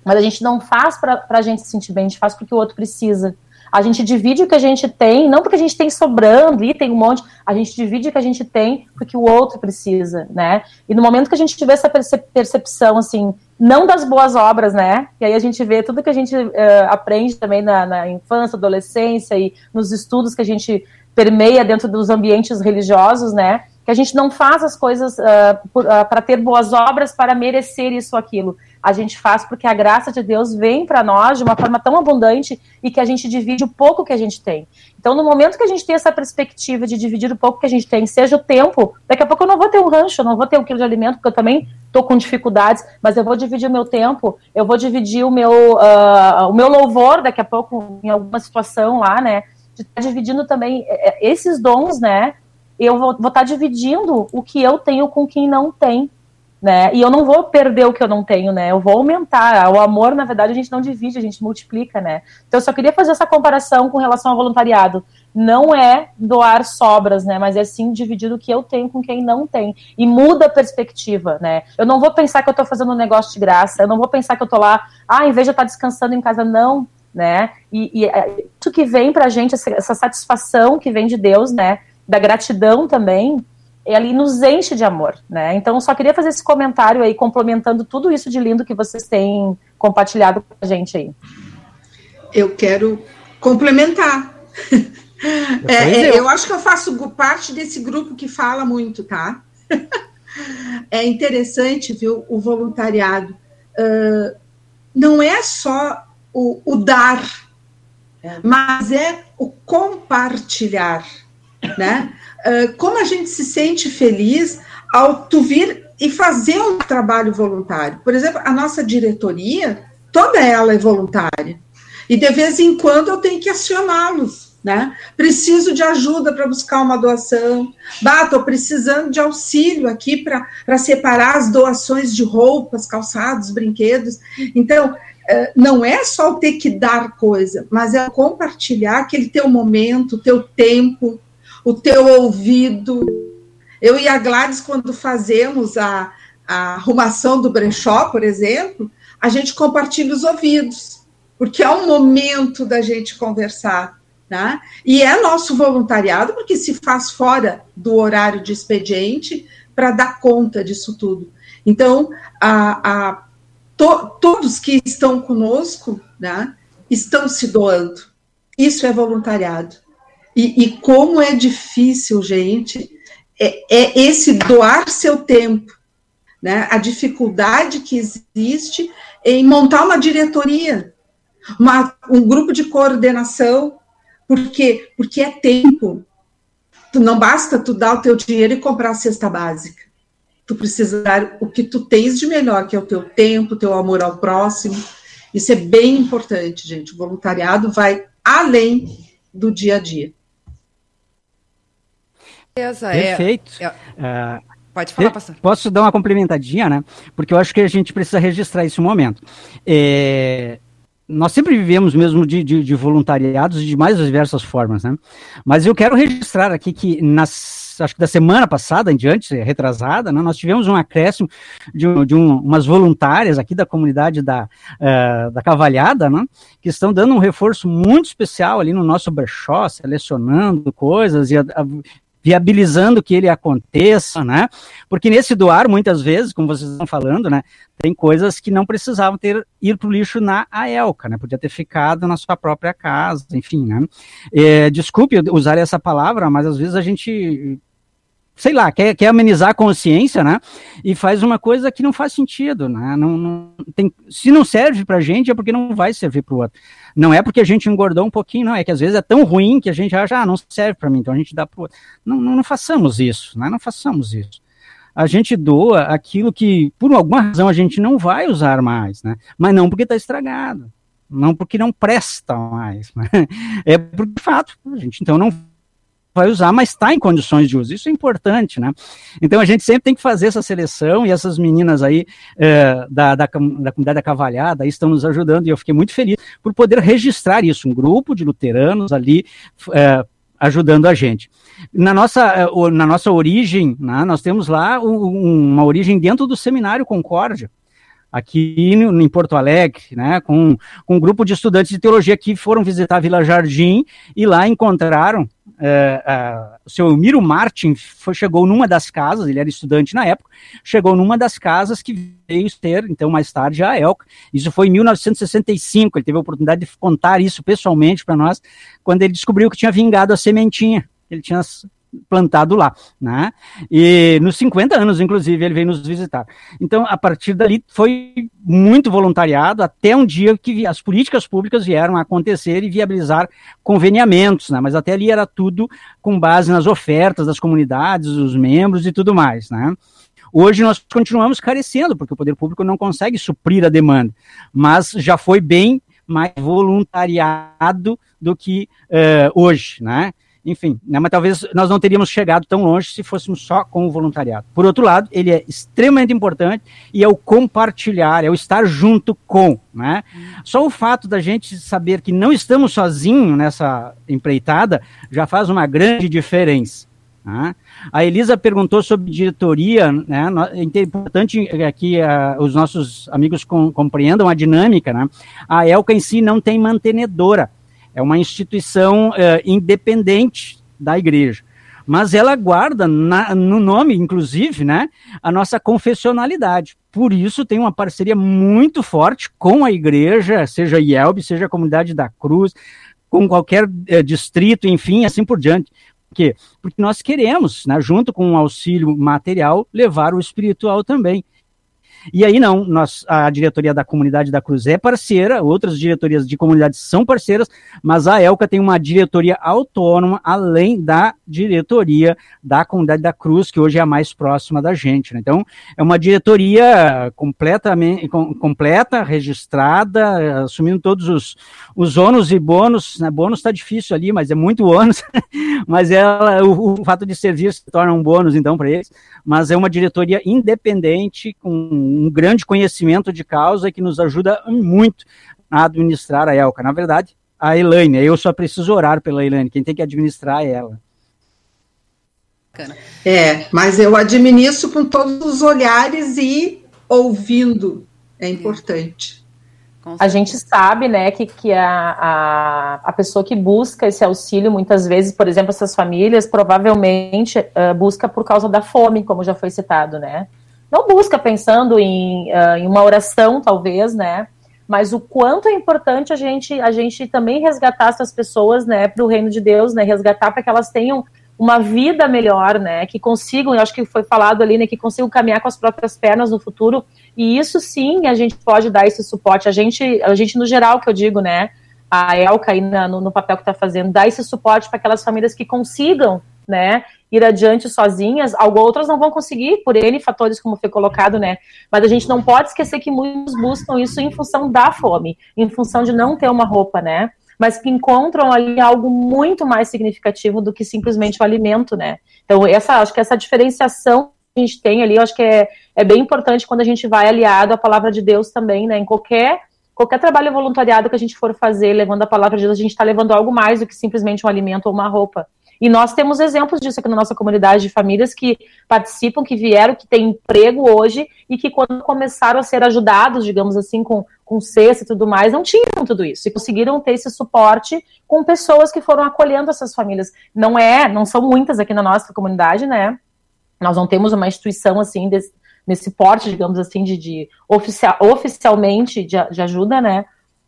Mas a gente não faz pra, pra gente se sentir bem, a gente faz porque o outro precisa. A gente divide o que a gente tem, não porque a gente tem sobrando e tem um monte, a gente divide o que a gente tem porque o outro precisa, né? E no momento que a gente tiver essa percepção, assim, não das boas obras, né? E aí a gente vê tudo que a gente uh, aprende também na, na infância, adolescência e nos estudos que a gente permeia dentro dos ambientes religiosos, né? Que a gente não faz as coisas uh, uh, para ter boas obras para merecer isso ou aquilo a gente faz porque a graça de Deus vem para nós de uma forma tão abundante e que a gente divide o pouco que a gente tem. Então, no momento que a gente tem essa perspectiva de dividir o pouco que a gente tem, seja o tempo, daqui a pouco eu não vou ter um rancho, eu não vou ter um quilo de alimento, porque eu também estou com dificuldades, mas eu vou dividir o meu tempo, eu vou dividir o meu, uh, o meu louvor daqui a pouco em alguma situação lá, né? De estar tá dividindo também é, é, esses dons, né? Eu vou estar tá dividindo o que eu tenho com quem não tem né? E eu não vou perder o que eu não tenho, né? Eu vou aumentar. O amor, na verdade, a gente não divide, a gente multiplica, né? Então eu só queria fazer essa comparação com relação ao voluntariado. Não é doar sobras, né? Mas é sim dividir o que eu tenho com quem não tem. E muda a perspectiva, né? Eu não vou pensar que eu tô fazendo um negócio de graça, eu não vou pensar que eu tô lá, ah, em vez de eu estar descansando em casa, não, né? E, e é isso que vem pra gente, essa, essa satisfação que vem de Deus, né? Da gratidão também, ele nos enche de amor, né? Então, eu só queria fazer esse comentário aí, complementando tudo isso de lindo que vocês têm compartilhado com a gente aí. Eu quero complementar. É, é, eu acho que eu faço parte desse grupo que fala muito, tá? é interessante, viu, o voluntariado. Uh, não é só o, o dar, é. mas é o compartilhar, né? Ah, como a gente se sente feliz ao tu vir e fazer um trabalho voluntário. Por exemplo, a nossa diretoria, toda ela é voluntária. E de vez em quando eu tenho que acioná-los, né? Preciso de ajuda para buscar uma doação. Estou precisando de auxílio aqui para separar as doações de roupas, calçados, brinquedos. Então, ah, não é só ter que dar coisa, mas é compartilhar aquele teu momento, teu tempo, o teu ouvido. Eu e a Gladys, quando fazemos a, a arrumação do brechó, por exemplo, a gente compartilha os ouvidos, porque é um momento da gente conversar. Né? E é nosso voluntariado, porque se faz fora do horário de expediente para dar conta disso tudo. Então, a, a to, todos que estão conosco né, estão se doando. Isso é voluntariado. E, e como é difícil, gente, é, é, esse doar seu tempo, né? A dificuldade que existe em montar uma diretoria, uma, um grupo de coordenação, porque porque é tempo. Tu não basta tu dar o teu dinheiro e comprar a cesta básica. Tu precisa dar o que tu tens de melhor, que é o teu tempo, o teu amor ao próximo. Isso é bem importante, gente. O voluntariado vai além do dia a dia. Beleza, é. Perfeito. É, é, pode falar, pastor. Posso dar uma complementadinha, né? Porque eu acho que a gente precisa registrar esse momento. É, nós sempre vivemos mesmo de, de, de, voluntariados de mais diversas formas, né? Mas eu quero registrar aqui que nas, acho que da semana passada em diante, retrasada, né, nós tivemos um acréscimo de, de um, umas voluntárias aqui da comunidade da, uh, da Cavalhada, né? Que estão dando um reforço muito especial ali no nosso brechó, selecionando coisas e a, a, viabilizando que ele aconteça, né? Porque nesse doar, muitas vezes, como vocês estão falando, né, tem coisas que não precisavam ter ir para o lixo na AELCA, né? Podia ter ficado na sua própria casa, enfim, né? É, desculpe usar essa palavra, mas às vezes a gente sei lá, quer, quer amenizar a consciência, né? E faz uma coisa que não faz sentido, né? Não, não tem, se não serve pra gente, é porque não vai servir pro outro. Não é porque a gente engordou um pouquinho, não. É que às vezes é tão ruim que a gente acha, ah, não serve para mim, então a gente dá pro outro. Não, não, não façamos isso, né? Não façamos isso a gente doa aquilo que, por alguma razão, a gente não vai usar mais, né? Mas não porque está estragado, não porque não presta mais, né? É por fato, a gente então não vai usar, mas está em condições de uso. Isso é importante, né? Então a gente sempre tem que fazer essa seleção e essas meninas aí é, da, da, da comunidade da Cavalhada estão nos ajudando e eu fiquei muito feliz por poder registrar isso, um grupo de luteranos ali é, ajudando a gente. Na nossa, eh, na nossa origem, né, nós temos lá uma origem dentro do Seminário Concórdia, aqui em Porto Alegre, né, com, com um grupo de estudantes de teologia que foram visitar Vila Jardim e lá encontraram é, o seu Miro Martin foi, chegou numa das casas, ele era estudante na época, chegou numa das casas que veio ter, então, mais tarde, a Elka. Isso foi em 1965, ele teve a oportunidade de contar isso pessoalmente para nós, quando ele descobriu que tinha vingado a sementinha. Ele tinha plantado lá, né? E nos 50 anos, inclusive, ele veio nos visitar. Então, a partir dali, foi muito voluntariado até um dia que as políticas públicas vieram a acontecer e viabilizar conveniamentos, né? Mas até ali era tudo com base nas ofertas das comunidades, dos membros e tudo mais, né? Hoje nós continuamos carecendo, porque o poder público não consegue suprir a demanda, mas já foi bem mais voluntariado do que uh, hoje, né? Enfim, né, mas talvez nós não teríamos chegado tão longe se fôssemos só com o voluntariado. Por outro lado, ele é extremamente importante e é o compartilhar, é o estar junto com, né? Só o fato da gente saber que não estamos sozinhos nessa empreitada já faz uma grande diferença. Né? A Elisa perguntou sobre diretoria, né? É importante que uh, os nossos amigos com, compreendam a dinâmica, né? A Elca em si não tem mantenedora, é uma instituição é, independente da igreja. Mas ela guarda na, no nome, inclusive, né, a nossa confessionalidade. Por isso tem uma parceria muito forte com a igreja, seja IELB, seja a comunidade da Cruz, com qualquer é, distrito, enfim, assim por diante. Por quê? Porque nós queremos, né, junto com o auxílio material, levar o espiritual também. E aí não, nós, a diretoria da comunidade da Cruz é parceira, outras diretorias de comunidades são parceiras, mas a Elca tem uma diretoria autônoma, além da diretoria da comunidade da Cruz, que hoje é a mais próxima da gente. Né? Então, é uma diretoria completamente com, completa, registrada, assumindo todos os, os ônus e bônus. Né? Bônus está difícil ali, mas é muito ônus, mas ela, o, o fato de servir se torna um bônus, então, para eles. Mas é uma diretoria independente, com um grande conhecimento de causa que nos ajuda muito a administrar a Elca. Na verdade, a Elaine, eu só preciso orar pela Elaine, quem tem que administrar é ela. É, mas eu administro com todos os olhares e ouvindo, é importante. A gente sabe, né, que, que a, a, a pessoa que busca esse auxílio, muitas vezes, por exemplo, essas famílias, provavelmente uh, busca por causa da fome, como já foi citado, né? Não busca pensando em, uh, em uma oração, talvez, né? Mas o quanto é importante a gente, a gente também resgatar essas pessoas, né, para o reino de Deus, né? Resgatar para que elas tenham uma vida melhor, né? Que consigam, eu acho que foi falado ali, né? Que consigam caminhar com as próprias pernas no futuro. E isso sim, a gente pode dar esse suporte. A gente, a gente no geral, que eu digo, né? A Elka aí na, no, no papel que está fazendo, dá esse suporte para aquelas famílias que consigam, né? ir adiante sozinhas, outras não vão conseguir, por N fatores, como foi colocado, né? Mas a gente não pode esquecer que muitos buscam isso em função da fome, em função de não ter uma roupa, né? Mas que encontram ali algo muito mais significativo do que simplesmente o alimento, né? Então, essa, acho que essa diferenciação que a gente tem ali, eu acho que é, é bem importante quando a gente vai aliado à palavra de Deus também, né? Em qualquer qualquer trabalho voluntariado que a gente for fazer, levando a palavra de Deus, a gente está levando algo mais do que simplesmente um alimento ou uma roupa. E nós temos exemplos disso aqui na nossa comunidade de famílias que participam, que vieram, que têm emprego hoje e que quando começaram a ser ajudados, digamos assim, com, com cesta e tudo mais, não tinham tudo isso e conseguiram ter esse suporte com pessoas que foram acolhendo essas famílias. Não é, não são muitas aqui na nossa comunidade, né? Nós não temos uma instituição assim desse, nesse porte, digamos assim, de, de oficial, oficialmente de, de ajuda, né?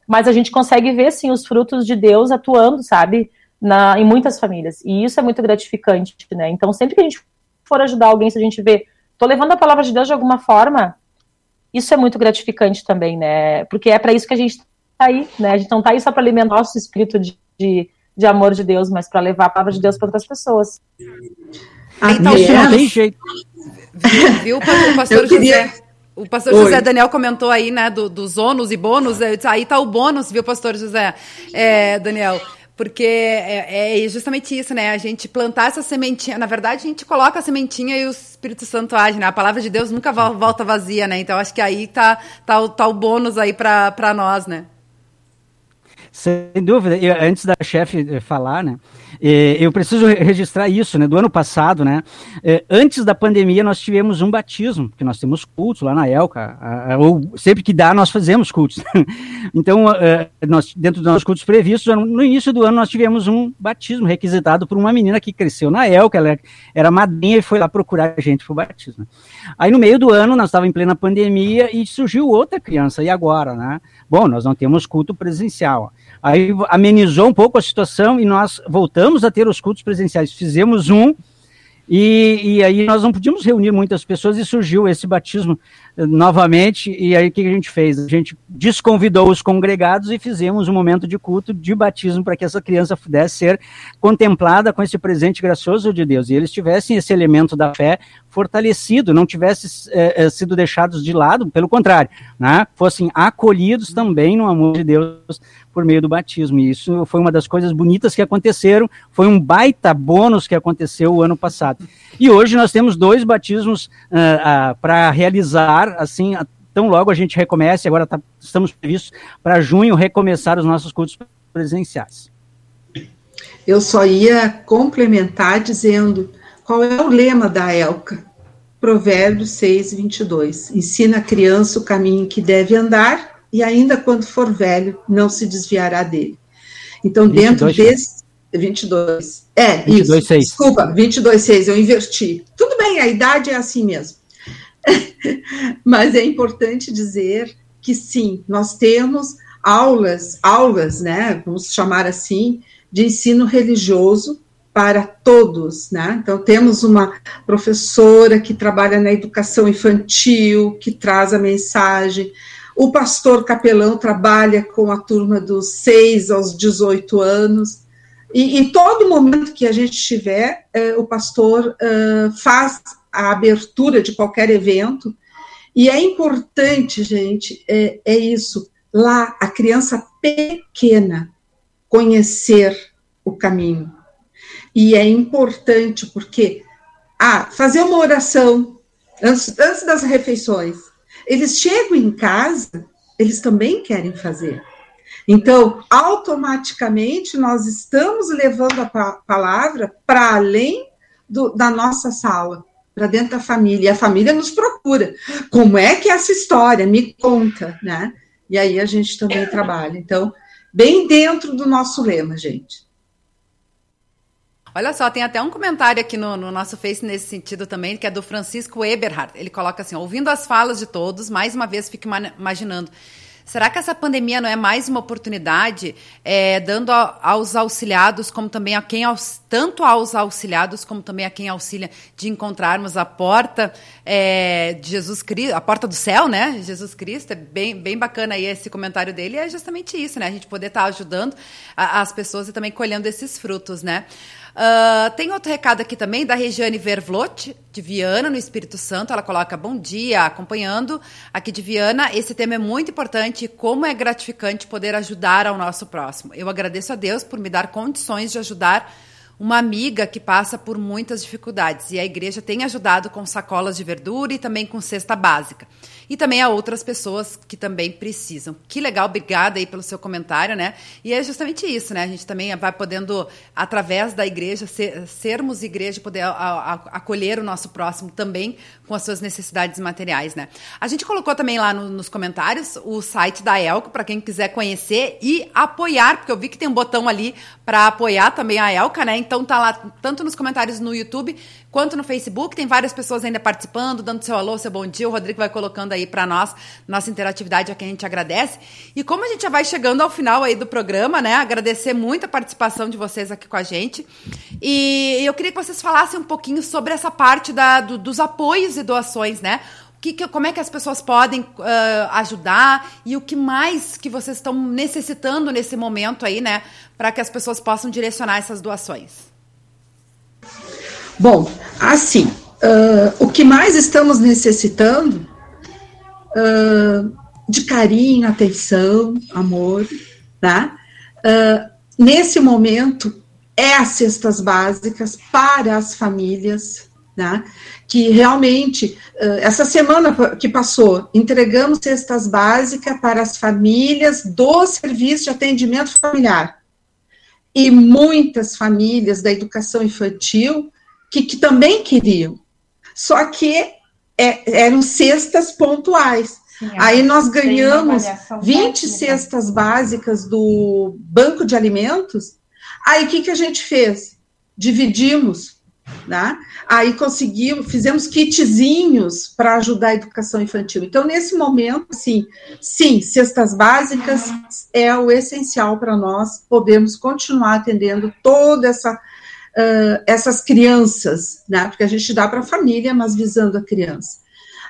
Mas a gente consegue ver sim os frutos de Deus atuando, sabe? Na, em muitas famílias. E isso é muito gratificante, né? Então, sempre que a gente for ajudar alguém, se a gente vê, tô levando a palavra de Deus de alguma forma, isso é muito gratificante também, né? Porque é para isso que a gente tá aí, né? A gente não tá aí só para alimentar nosso espírito de, de, de, amor de Deus, mas para levar a palavra de Deus para outras pessoas. então, isso não tem jeito. Viu, viu o pastor queria... José? O pastor Oi. José Daniel comentou aí, né, do, dos ônus e bônus. Aí tá o bônus, viu, pastor José é, Daniel? Porque é, é, justamente isso, né? A gente plantar essa sementinha. Na verdade, a gente coloca a sementinha e o Espírito Santo age, né? A palavra de Deus nunca volta vazia, né? Então acho que aí tá, tá, tá o bônus aí para nós, né? Sem dúvida. Eu, antes da chefe eh, falar, né? Eh, eu preciso registrar isso, né? Do ano passado, né? Eh, antes da pandemia, nós tivemos um batismo, que nós temos cultos lá na Elca, ou sempre que dá, nós fazemos cultos. então, nós, dentro dos nossos cultos previstos, no início do ano, nós tivemos um batismo requisitado por uma menina que cresceu na Elca, ela era madrinha e foi lá procurar a gente para o batismo. Aí, no meio do ano, nós estávamos em plena pandemia e surgiu outra criança, e agora, né? Bom, nós não temos culto presencial. Aí amenizou um pouco a situação e nós voltamos a ter os cultos presenciais. Fizemos um e, e, aí nós não podíamos reunir muitas pessoas e surgiu esse batismo eh, novamente. E aí o que a gente fez? A gente desconvidou os congregados e fizemos um momento de culto de batismo para que essa criança pudesse ser contemplada com esse presente gracioso de Deus. E eles tivessem esse elemento da fé fortalecido, não tivessem é, sido deixados de lado, pelo contrário, né? fossem acolhidos também no amor de Deus por meio do batismo. E isso foi uma das coisas bonitas que aconteceram, foi um baita bônus que aconteceu o ano passado. E hoje nós temos dois batismos uh, uh, para realizar, assim, tão logo a gente recomece, agora tá, estamos previstos para junho recomeçar os nossos cultos presenciais. Eu só ia complementar dizendo qual é o lema da ELCA. Provérbios 6, 22. Ensina a criança o caminho que deve andar e ainda quando for velho, não se desviará dele. Então, 22, dentro desse. 22. É, 22, isso. 6. Desculpa, 22, 6, eu inverti. Tudo bem, a idade é assim mesmo. Mas é importante dizer que sim, nós temos aulas, aulas, né, vamos chamar assim, de ensino religioso para todos, né? Então temos uma professora que trabalha na educação infantil, que traz a mensagem, o pastor capelão trabalha com a turma dos 6 aos 18 anos. E em todo momento que a gente tiver, é, o pastor é, faz a abertura de qualquer evento. E é importante, gente, é, é isso. Lá, a criança pequena conhecer o caminho. E é importante porque, ah, fazer uma oração antes, antes das refeições eles chegam em casa, eles também querem fazer. Então, automaticamente, nós estamos levando a palavra para além do, da nossa sala, para dentro da família. E a família nos procura. Como é que é essa história? Me conta, né? E aí a gente também trabalha. Então, bem dentro do nosso lema, gente. Olha só, tem até um comentário aqui no, no, nosso Face nesse sentido também, que é do Francisco Eberhard. Ele coloca assim: ouvindo as falas de todos, mais uma vez fico imaginando. Será que essa pandemia não é mais uma oportunidade, é, dando a, aos auxiliados, como também a quem tanto aos auxiliados como também a quem auxilia, de encontrarmos a porta é, de Jesus Cristo, a porta do céu, né? Jesus Cristo, é bem, bem bacana aí esse comentário dele, é justamente isso, né? A gente poder estar ajudando a, as pessoas e também colhendo esses frutos, né? Uh, tem outro recado aqui também da Regiane Vervlot, de Viana, no Espírito Santo. Ela coloca bom dia, acompanhando aqui de Viana. Esse tema é muito importante e como é gratificante poder ajudar ao nosso próximo. Eu agradeço a Deus por me dar condições de ajudar uma amiga que passa por muitas dificuldades e a igreja tem ajudado com sacolas de verdura e também com cesta básica e também a outras pessoas que também precisam. Que legal, obrigada aí pelo seu comentário, né? E é justamente isso, né? A gente também vai podendo, através da igreja, ser, sermos igreja, poder a, a, acolher o nosso próximo também com as suas necessidades materiais, né? A gente colocou também lá no, nos comentários o site da Elco, para quem quiser conhecer e apoiar, porque eu vi que tem um botão ali para apoiar também a Elca, né? Então tá lá, tanto nos comentários no YouTube quanto no Facebook. Tem várias pessoas ainda participando, dando seu alô, seu bom dia. O Rodrigo vai colocando aí para nós, nossa interatividade, a quem a gente agradece. E como a gente já vai chegando ao final aí do programa, né? Agradecer muito a participação de vocês aqui com a gente. E eu queria que vocês falassem um pouquinho sobre essa parte da, do, dos apoios e doações, né? Que, que, como é que as pessoas podem uh, ajudar e o que mais que vocês estão necessitando nesse momento aí, né, para que as pessoas possam direcionar essas doações? Bom, assim, uh, o que mais estamos necessitando uh, de carinho, atenção, amor, tá? nesse momento é as cestas básicas para as famílias, né? que realmente, essa semana que passou, entregamos cestas básicas para as famílias do Serviço de Atendimento Familiar. E muitas famílias da educação infantil que, que também queriam. Só que é, eram cestas pontuais. Sim, Aí nós ganhamos 20 cestas básicas do Banco de Alimentos. Aí o que, que a gente fez? Dividimos né? Aí conseguimos, fizemos kitzinhos para ajudar a educação infantil. Então, nesse momento, sim, sim, cestas básicas é o essencial para nós podermos continuar atendendo toda essa uh, essas crianças, né? Porque a gente dá para a família, mas visando a criança.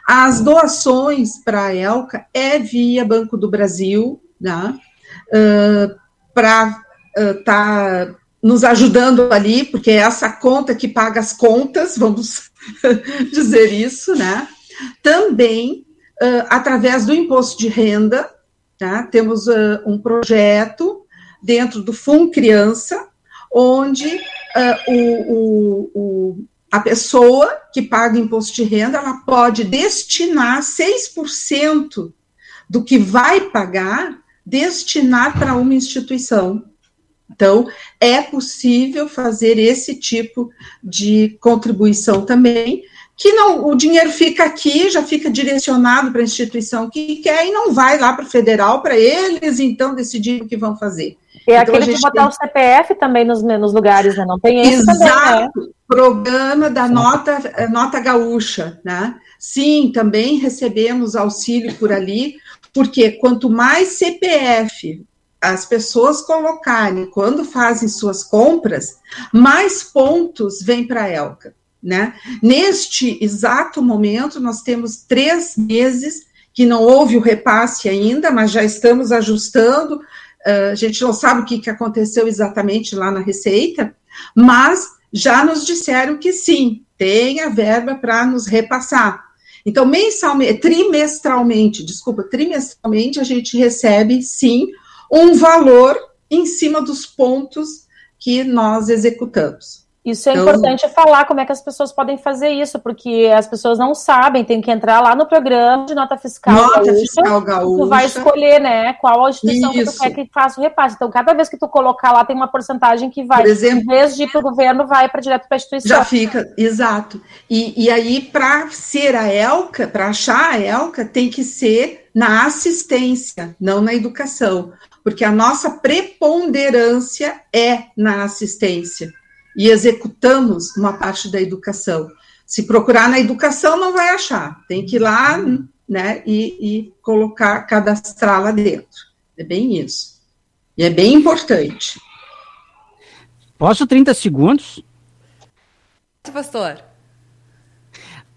As doações para a Elca é via Banco do Brasil, né? Uh, para estar uh, tá nos ajudando ali, porque é essa conta que paga as contas, vamos dizer isso, né? Também uh, através do imposto de renda, tá? Temos um projeto dentro do Fundo Criança, onde uh, o, o, o, a pessoa que paga imposto de renda, ela pode destinar 6% do que vai pagar, destinar para uma instituição. Então, é possível fazer esse tipo de contribuição também, que não, o dinheiro fica aqui, já fica direcionado para a instituição que quer e não vai lá para o federal para eles então decidir o que vão fazer. E então, aquele de botar tem... o CPF também nos, nos lugares, né? Não tem esse Exato. também, né? Programa da nota, eh, nota gaúcha, né? Sim, também recebemos auxílio por ali, porque quanto mais CPF as pessoas colocarem quando fazem suas compras, mais pontos vêm para a Elca. Né? Neste exato momento, nós temos três meses que não houve o repasse ainda, mas já estamos ajustando. Uh, a gente não sabe o que, que aconteceu exatamente lá na Receita, mas já nos disseram que sim, tem a verba para nos repassar. Então, mensalmente, trimestralmente, desculpa, trimestralmente, a gente recebe sim um valor em cima dos pontos que nós executamos. Isso é então, importante falar como é que as pessoas podem fazer isso, porque as pessoas não sabem, tem que entrar lá no programa de nota fiscal. Nota gaúcha, fiscal gaúcha. Tu vai escolher, né, qual a instituição isso. que tu quer que faça o repasse. Então, cada vez que tu colocar lá, tem uma porcentagem que vai, Por exemplo, em vez de ir para o governo, vai para direto para a instituição. Já fica, exato. E, e aí, para ser a ELCA, para achar a ELCA, tem que ser na assistência, não na educação porque a nossa preponderância é na assistência e executamos uma parte da educação. Se procurar na educação, não vai achar, tem que ir lá né, e, e colocar, cadastrar lá dentro. É bem isso. E é bem importante. Posso 30 segundos? Pastor.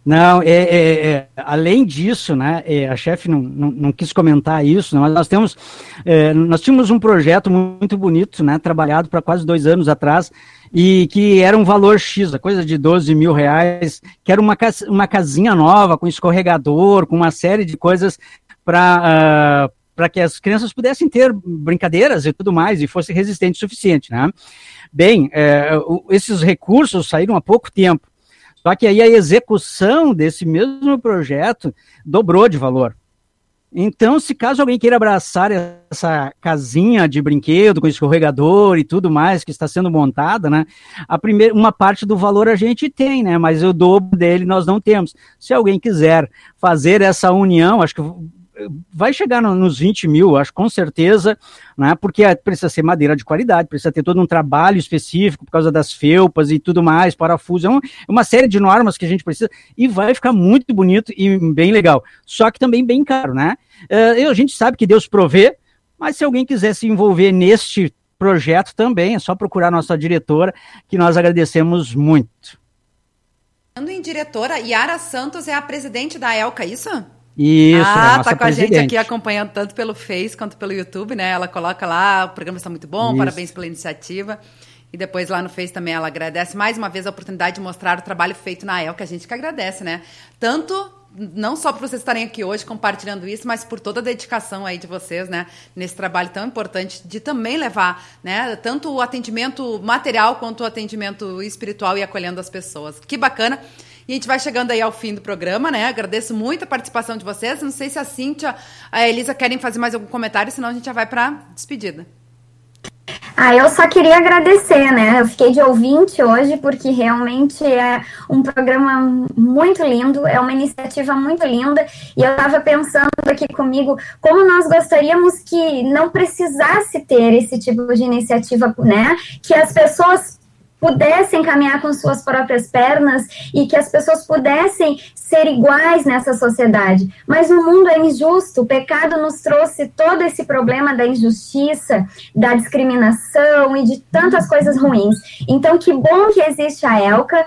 Não, é, é, é, além disso, né, é, a chefe não, não, não, quis comentar isso, mas nós temos, é, nós tínhamos um projeto muito bonito, né, trabalhado para quase dois anos atrás, e que era um valor X, a coisa de 12 mil reais, que era uma, uma casinha nova, com escorregador, com uma série de coisas para uh, para que as crianças pudessem ter brincadeiras e tudo mais, e fosse resistente o suficiente, né? Bem, é, esses recursos saíram há pouco tempo, só que aí a execução desse mesmo projeto dobrou de valor. Então, se caso alguém queira abraçar essa casinha de brinquedo com escorregador e tudo mais que está sendo montada, né? A primeira, uma parte do valor a gente tem, né? Mas o dobro dele nós não temos. Se alguém quiser fazer essa união, acho que vai chegar no, nos 20 mil, acho com certeza, né? Porque é, precisa ser madeira de qualidade, precisa ter todo um trabalho específico por causa das felpas e tudo mais, parafuso, é uma, uma série de normas que a gente precisa e vai ficar muito bonito e bem legal. Só que também bem caro, né? Uh, a gente sabe que Deus provê, mas se alguém quiser se envolver neste projeto também, é só procurar nossa diretora, que nós agradecemos muito. Falando em diretora, Yara Santos é a presidente da ELCA, isso? Isso, ah, é tá com presidente. a gente aqui acompanhando tanto pelo Face quanto pelo YouTube, né? Ela coloca lá, o programa está muito bom, Isso. parabéns pela iniciativa. E depois lá no Face também ela agradece mais uma vez a oportunidade de mostrar o trabalho feito na ELCA, a gente que agradece, né? Tanto não só por vocês estarem aqui hoje compartilhando isso, mas por toda a dedicação aí de vocês, né, nesse trabalho tão importante de também levar, né, tanto o atendimento material quanto o atendimento espiritual e acolhendo as pessoas. Que bacana. E a gente vai chegando aí ao fim do programa, né? Agradeço muito a participação de vocês. Não sei se a Cíntia, a Elisa querem fazer mais algum comentário, senão a gente já vai para despedida. Ah, eu só queria agradecer, né? Eu fiquei de ouvinte hoje porque realmente é um programa muito lindo, é uma iniciativa muito linda. E eu estava pensando aqui comigo como nós gostaríamos que não precisasse ter esse tipo de iniciativa, né? Que as pessoas pudessem caminhar com suas próprias pernas e que as pessoas pudessem ser iguais nessa sociedade. Mas o mundo é injusto, o pecado nos trouxe todo esse problema da injustiça, da discriminação e de tantas coisas ruins. Então, que bom que existe a ELCA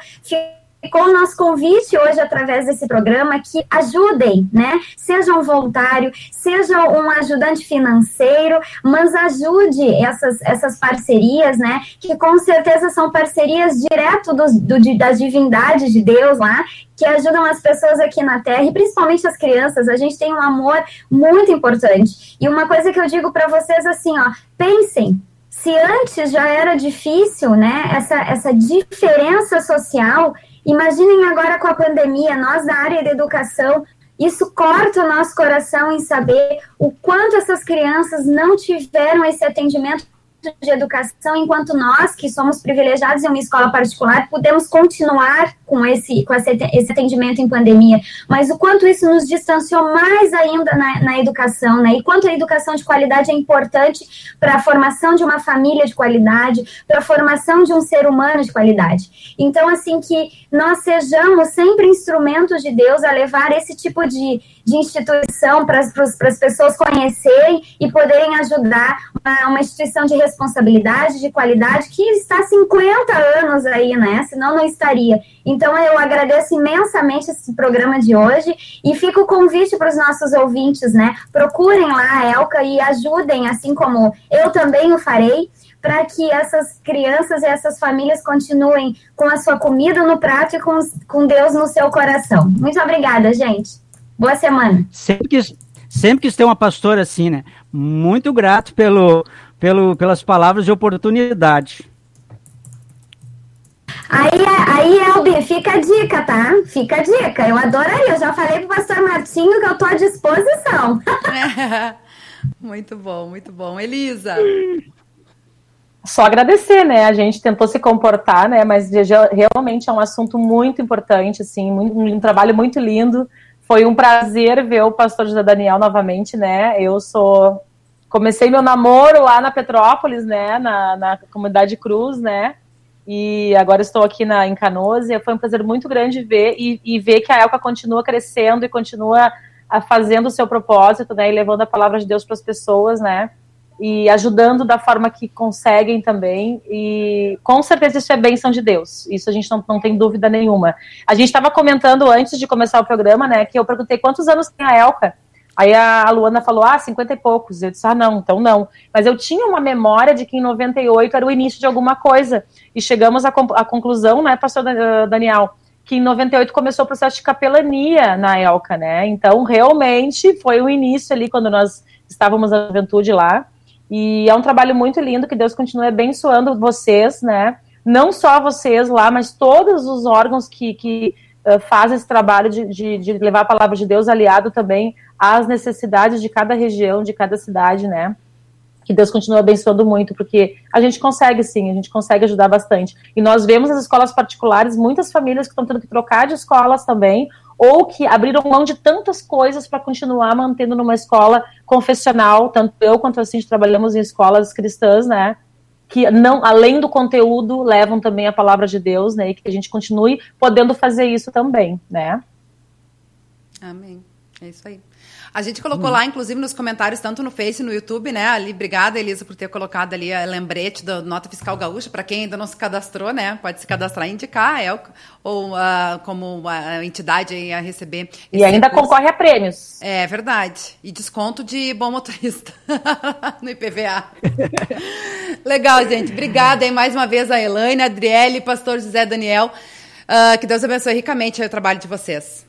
ficou o nosso convite hoje através desse programa que ajudem, né? Seja um voluntário, seja um ajudante financeiro, mas ajude essas, essas parcerias, né? Que com certeza são parcerias direto do, do, das divindades de Deus lá, que ajudam as pessoas aqui na Terra e principalmente as crianças. A gente tem um amor muito importante. E uma coisa que eu digo para vocês assim, ó, pensem, se antes já era difícil, né, essa, essa diferença social, Imaginem agora com a pandemia, nós da área da educação, isso corta o nosso coração em saber o quanto essas crianças não tiveram esse atendimento de educação, enquanto nós, que somos privilegiados em uma escola particular, podemos continuar com esse, com esse, atendimento em pandemia. Mas o quanto isso nos distanciou mais ainda na, na educação, né? E quanto a educação de qualidade é importante para a formação de uma família de qualidade, para a formação de um ser humano de qualidade. Então, assim, que nós sejamos sempre instrumentos de Deus a levar esse tipo de, de instituição para as pessoas conhecerem e poderem ajudar uma, uma instituição de responsabilidade, de qualidade, que está há 50 anos aí, né? Senão não estaria. Então, eu agradeço imensamente esse programa de hoje e fica o convite para os nossos ouvintes, né? Procurem lá a Elca e ajudem, assim como eu também o farei, para que essas crianças e essas famílias continuem com a sua comida no prato e com, com Deus no seu coração. Muito obrigada, gente. Boa semana. Sempre que, sempre que tem uma pastora assim, né? Muito grato pelo, pelo, pelas palavras de oportunidade. Aí, aí, Elbi, fica a dica, tá? Fica a dica. Eu adoraria. Eu já falei pro pastor Martinho que eu tô à disposição. muito bom, muito bom. Elisa. Só agradecer, né? A gente tentou se comportar, né? Mas realmente é um assunto muito importante, assim, muito, um trabalho muito lindo. Foi um prazer ver o pastor José Daniel novamente, né? Eu sou. Comecei meu namoro lá na Petrópolis, né? Na, na comunidade Cruz, né? e agora estou aqui na, em Canoas e foi um prazer muito grande ver e, e ver que a Elca continua crescendo e continua a, fazendo o seu propósito, né, e levando a palavra de Deus para as pessoas, né, e ajudando da forma que conseguem também, e com certeza isso é bênção de Deus, isso a gente não, não tem dúvida nenhuma. A gente estava comentando antes de começar o programa, né, que eu perguntei quantos anos tem a Elca, Aí a Luana falou, ah, 50 e poucos. Eu disse, ah, não, então não. Mas eu tinha uma memória de que em 98 era o início de alguma coisa. E chegamos à, à conclusão, né, pastor Daniel, que em 98 começou o processo de capelania na ELCA, né? Então, realmente, foi o início ali, quando nós estávamos na juventude lá. E é um trabalho muito lindo, que Deus continue abençoando vocês, né? Não só vocês lá, mas todos os órgãos que, que uh, fazem esse trabalho de, de, de levar a palavra de Deus aliado também às necessidades de cada região, de cada cidade, né? Que Deus continue abençoando muito, porque a gente consegue sim, a gente consegue ajudar bastante. E nós vemos nas escolas particulares muitas famílias que estão tendo que trocar de escolas também, ou que abriram mão de tantas coisas para continuar mantendo numa escola confessional, tanto eu quanto a Cindy trabalhamos em escolas cristãs, né? Que não, além do conteúdo, levam também a palavra de Deus, né? E que a gente continue podendo fazer isso também, né? Amém. É isso aí. A gente colocou hum. lá, inclusive, nos comentários, tanto no Face e no YouTube, né? Ali, obrigada, Elisa, por ter colocado ali a lembrete da Nota Fiscal Gaúcha. Para quem ainda não se cadastrou, né? Pode se cadastrar e indicar ELCO, ou uh, como a entidade a receber. E ainda recurso. concorre a prêmios. É verdade. E desconto de bom motorista no IPVA. Legal, gente. Obrigada aí mais uma vez a Elaine, a Adriele, pastor José Daniel. Uh, que Deus abençoe ricamente o trabalho de vocês.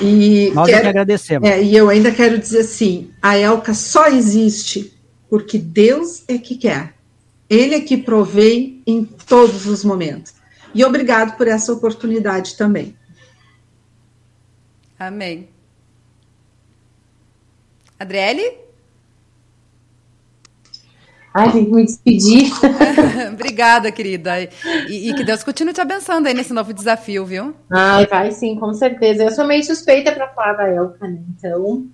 E Nós quero, é que agradecemos. É, e eu ainda quero dizer assim: a Elca só existe porque Deus é que quer. Ele é que provém em todos os momentos. E obrigado por essa oportunidade também. Amém. Adriele? Ai, tem que me despedir. Obrigada, querida. E, e, que Deus continue te abençoando aí nesse novo desafio, viu? Ai, vai sim, com certeza. Eu sou meio suspeita para falar da Elka, né? Então,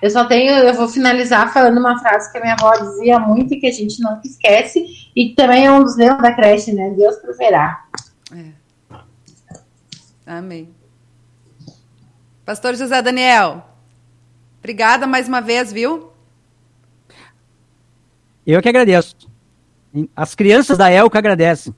eu só tenho, eu vou finalizar falando uma frase que a minha avó dizia muito e que a gente não esquece, e que também é um dos leões da creche, né? Deus proverá. É. Amém. Pastor José Daniel, obrigada mais uma vez, viu? Eu que agradeço. As crianças da Elca agradecem.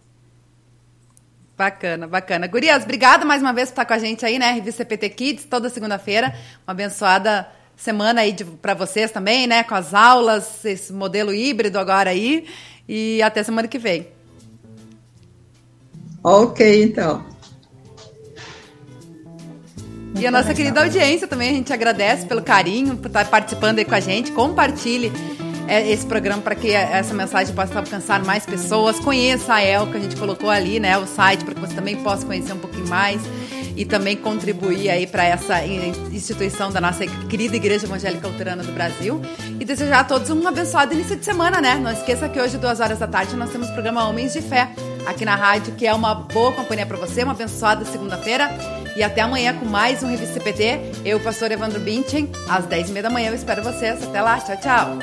Bacana, bacana. Gurias, obrigada mais uma vez por estar com a gente aí, né? Revista PT Kids, toda segunda-feira. Uma abençoada semana aí para vocês também, né? Com as aulas, esse modelo híbrido agora aí. E até semana que vem. Ok, então. E a nossa querida audiência também, a gente agradece pelo carinho, por estar participando aí com a gente. Compartilhe esse programa para que essa mensagem possa alcançar mais pessoas. Conheça a El, que a gente colocou ali, né, o site, para que você também possa conhecer um pouquinho mais e também contribuir aí para essa instituição da nossa querida Igreja Evangélica Luterana do Brasil. E desejar a todos um abençoado início de semana, né? Não esqueça que hoje, duas horas da tarde, nós temos o programa Homens de Fé aqui na rádio, que é uma boa companhia para você, uma abençoada segunda-feira. E até amanhã com mais um Revista CPT. Eu, pastor Evandro Binchen, às 10h30 da manhã. Eu espero vocês. Até lá. Tchau, tchau.